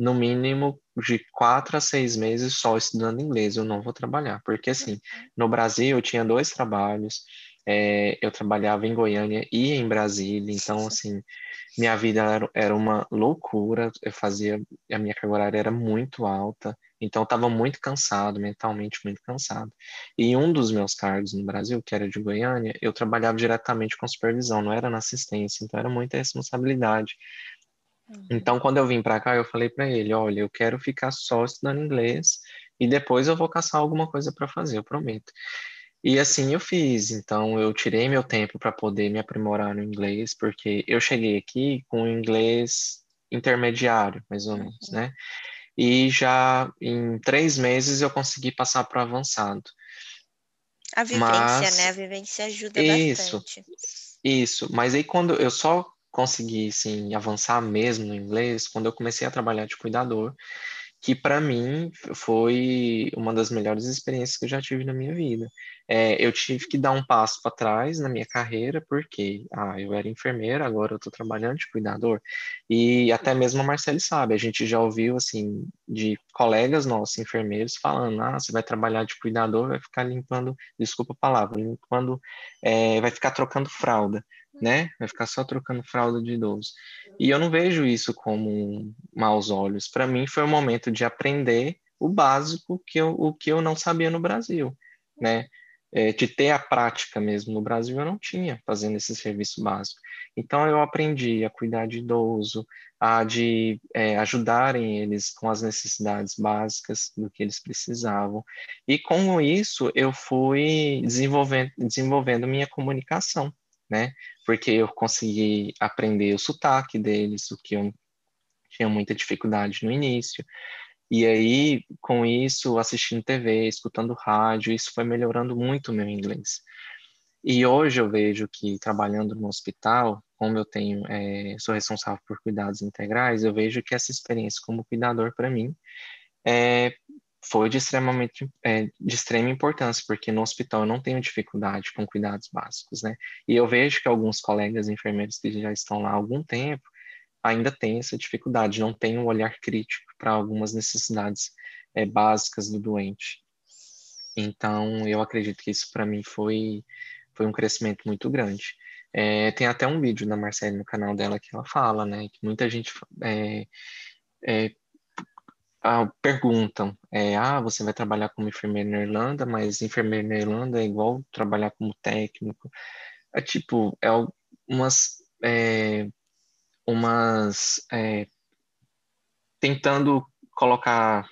no mínimo de quatro a seis meses só estudando inglês, eu não vou trabalhar. Porque, assim, no Brasil eu tinha dois trabalhos, é, eu trabalhava em Goiânia e em Brasília, então, assim, minha vida era, era uma loucura, eu fazia, a minha carga horária era muito alta, então estava muito cansado, mentalmente muito cansado. E um dos meus cargos no Brasil, que era de Goiânia, eu trabalhava diretamente com supervisão, não era na assistência, então era muita responsabilidade. Então, quando eu vim para cá, eu falei para ele: olha, eu quero ficar só estudando inglês e depois eu vou caçar alguma coisa para fazer, eu prometo. E assim eu fiz. Então, eu tirei meu tempo para poder me aprimorar no inglês, porque eu cheguei aqui com inglês intermediário, mais ou menos, uhum. né? E já em três meses eu consegui passar para avançado. A vivência, Mas, né? A vivência ajuda isso, bastante. Isso, mas aí quando eu só consegui assim, avançar mesmo no inglês quando eu comecei a trabalhar de cuidador, que para mim foi uma das melhores experiências que eu já tive na minha vida. É, eu tive que dar um passo para trás na minha carreira, porque ah, eu era enfermeira, agora eu estou trabalhando de cuidador. E até mesmo a Marcele sabe, a gente já ouviu assim de colegas nossos enfermeiros falando: ah, você vai trabalhar de cuidador, vai ficar limpando, desculpa a palavra, limpando, é, vai ficar trocando fralda né? Vai ficar só trocando fralda de idoso. E eu não vejo isso como maus olhos. Para mim foi o momento de aprender o básico que eu, o que eu não sabia no Brasil, né? É, de ter a prática mesmo no Brasil eu não tinha fazendo esse serviço básico. Então eu aprendi a cuidar de idoso, a de é, ajudarem eles com as necessidades básicas do que eles precisavam. E com isso eu fui desenvolvendo, desenvolvendo minha comunicação, né? porque eu consegui aprender o sotaque deles, o que eu tinha muita dificuldade no início. E aí, com isso, assistindo TV, escutando rádio, isso foi melhorando muito o meu inglês. E hoje eu vejo que trabalhando no hospital, como eu tenho, é, sou responsável por cuidados integrais, eu vejo que essa experiência como cuidador para mim é, foi de extremamente é, de extrema importância, porque no hospital eu não tenho dificuldade com cuidados básicos, né? E eu vejo que alguns colegas enfermeiros que já estão lá há algum tempo ainda têm essa dificuldade, não têm um olhar crítico para algumas necessidades é, básicas do doente. Então, eu acredito que isso para mim foi foi um crescimento muito grande. É, tem até um vídeo da Marcele no canal dela que ela fala, né, que muita gente é, é, ah, perguntam, é, ah, você vai trabalhar como enfermeiro na Irlanda, mas enfermeiro na Irlanda é igual trabalhar como técnico. É tipo, é umas, é, umas é, tentando colocar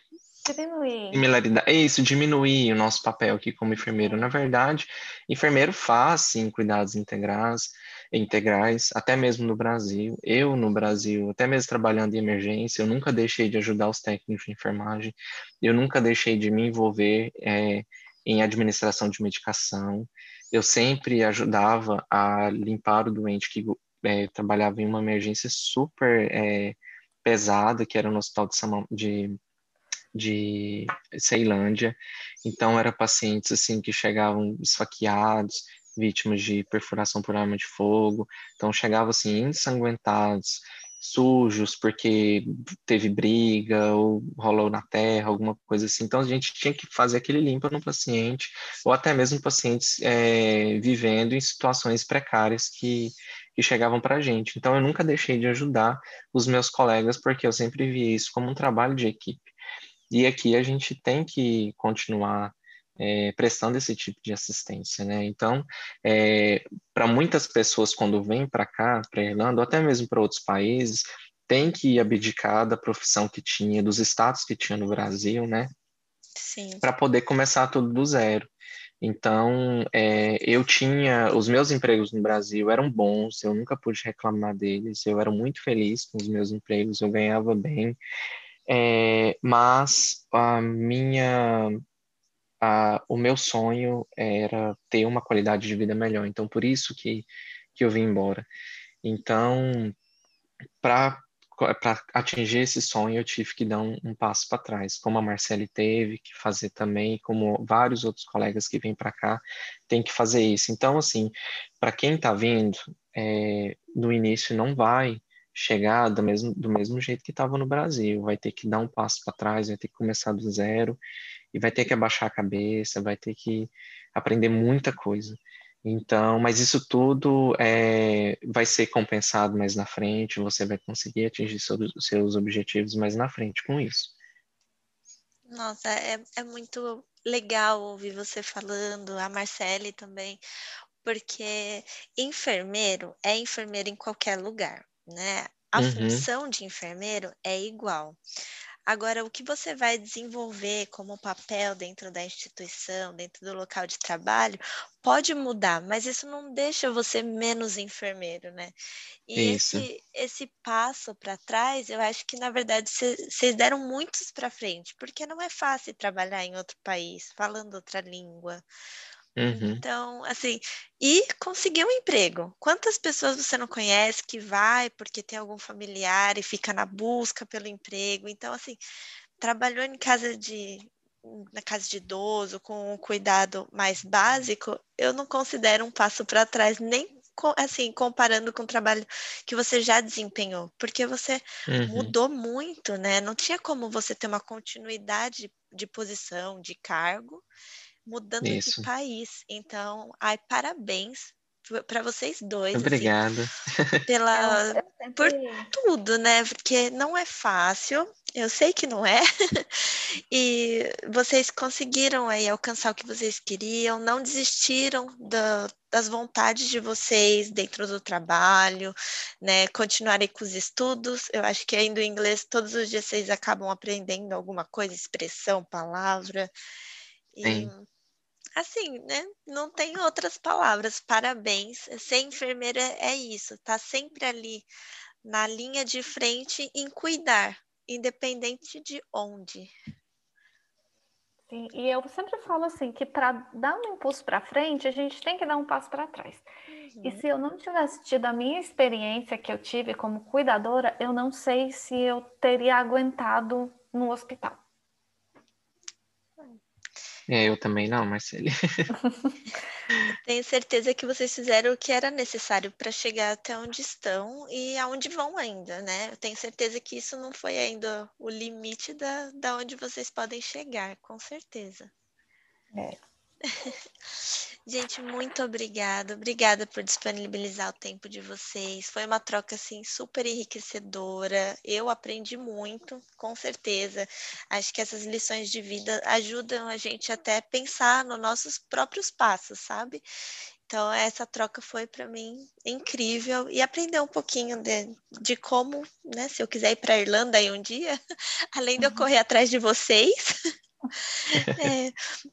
Diminuir. Similaridade. É isso, diminuir o nosso papel aqui como enfermeiro. Na verdade, enfermeiro faz, sim, cuidados integrais, integrais, até mesmo no Brasil. Eu, no Brasil, até mesmo trabalhando em emergência, eu nunca deixei de ajudar os técnicos de enfermagem, eu nunca deixei de me envolver é, em administração de medicação. Eu sempre ajudava a limpar o doente que é, trabalhava em uma emergência super é, pesada, que era no hospital de, de de Ceilândia. Então, eram pacientes assim que chegavam esfaqueados, vítimas de perfuração por arma de fogo. Então, chegavam assim ensanguentados, sujos porque teve briga ou rolou na terra, alguma coisa assim. Então, a gente tinha que fazer aquele limpa no paciente, ou até mesmo pacientes é, vivendo em situações precárias que, que chegavam para a gente. Então, eu nunca deixei de ajudar os meus colegas, porque eu sempre vi isso como um trabalho de equipe. E aqui a gente tem que continuar é, prestando esse tipo de assistência, né? Então, é, para muitas pessoas quando vêm para cá, para Irlanda, ou até mesmo para outros países, tem que abdicar da profissão que tinha, dos status que tinha no Brasil, né? Sim. Para poder começar tudo do zero. Então, é, eu tinha, os meus empregos no Brasil eram bons, eu nunca pude reclamar deles, eu era muito feliz com os meus empregos, eu ganhava bem, é, mas a minha, a, o meu sonho era ter uma qualidade de vida melhor. Então, por isso que, que eu vim embora. Então, para atingir esse sonho, eu tive que dar um, um passo para trás, como a Marcele teve que fazer também, como vários outros colegas que vêm para cá têm que fazer isso. Então, assim, para quem está vindo, é, no início não vai chegar do mesmo, do mesmo jeito que estava no Brasil. Vai ter que dar um passo para trás, vai ter que começar do zero e vai ter que abaixar a cabeça, vai ter que aprender muita coisa. Então, mas isso tudo é, vai ser compensado mais na frente, você vai conseguir atingir seus, seus objetivos mais na frente com isso. Nossa, é, é muito legal ouvir você falando, a Marcele também, porque enfermeiro é enfermeiro em qualquer lugar né? A Uhum. função de enfermeiro é igual. Agora, o que você vai desenvolver como papel dentro da instituição, dentro do local de trabalho, pode mudar, mas isso não deixa você menos enfermeiro, né? E Isso. esse, esse passo para trás, eu acho que, na verdade, vocês deram muitos para frente, porque não é fácil trabalhar em outro país, falando outra língua, Uhum. Então, assim, e conseguir um emprego. Quantas pessoas você não conhece que vai porque tem algum familiar e fica na busca pelo emprego? Então, assim, trabalhou em casa de na casa de idoso com um cuidado mais básico, eu não considero um passo para trás nem assim comparando com o trabalho que você já desempenhou, porque você Uhum. mudou muito, né? Não tinha como você ter uma continuidade de posição, de cargo mudando Isso. de país. Então, ai, parabéns para vocês dois. Obrigado. Assim, pela, sempre... por tudo, né? Porque não é fácil, eu sei que não é. e vocês conseguiram aí alcançar o que vocês queriam, não desistiram da, das vontades de vocês dentro do trabalho, né? Continuarem com os estudos. Eu acho que ainda o inglês, todos os dias vocês acabam aprendendo alguma coisa, expressão, palavra. E Sim assim, né? Não tem outras palavras. Parabéns. Ser enfermeira é isso, tá sempre ali na linha de frente em cuidar, independente de onde. Sim, e eu sempre falo assim que para dar um impulso para frente, a gente tem que dar um passo para trás. Uhum. E se eu não tivesse tido a minha experiência que eu tive como cuidadora, eu não sei se eu teria aguentado no hospital. É, eu também não, Marcele. Tenho certeza que vocês fizeram o que era necessário para chegar até onde estão e aonde vão ainda, né? Eu tenho certeza que isso não foi ainda o limite da, da onde vocês podem chegar, com certeza. É. Gente, muito obrigada. Obrigada por disponibilizar o tempo de vocês. Foi uma troca assim super enriquecedora. Eu aprendi muito, com certeza. Acho que essas lições de vida ajudam a gente até pensar nos nossos próprios passos, sabe? Então, essa troca foi para mim incrível e aprender um pouquinho de, de como, né, se eu quiser ir para a Irlanda aí um dia, além de eu uhum. correr atrás de vocês, é,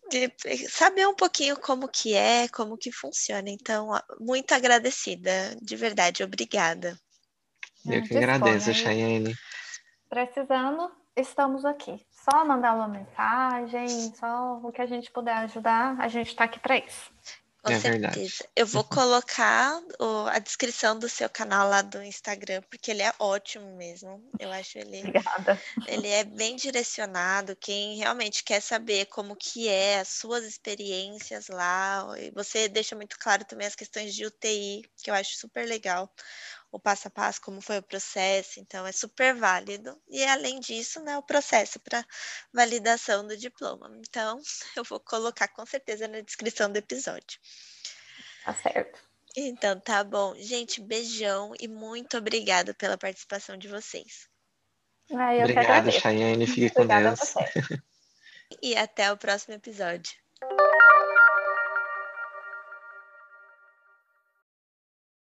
de saber um pouquinho como que é, como que funciona. Então, muito agradecida, de verdade, obrigada. Eu que agradeço, Chayane. Precisando, estamos aqui. Só mandar uma mensagem, só o que a gente puder ajudar, a gente está aqui para isso. Com é certeza. Verdade. Eu vou colocar o, a descrição do seu canal lá do Instagram, porque ele é ótimo mesmo. Eu acho ele. Obrigada. Ele é bem direcionado. Quem realmente quer saber como que é as suas experiências lá, e você deixa muito claro também as questões de UTI, que eu acho super legal o passo a passo, como foi o processo, então é super válido. E além disso, né, o processo para validação do diploma. Então, eu vou colocar com certeza na descrição do episódio. Tá certo. Então, tá bom. Gente, beijão e muito obrigada pela participação de vocês. Ah, Obrigado, Chayane. Fique com Deus. E até o próximo episódio.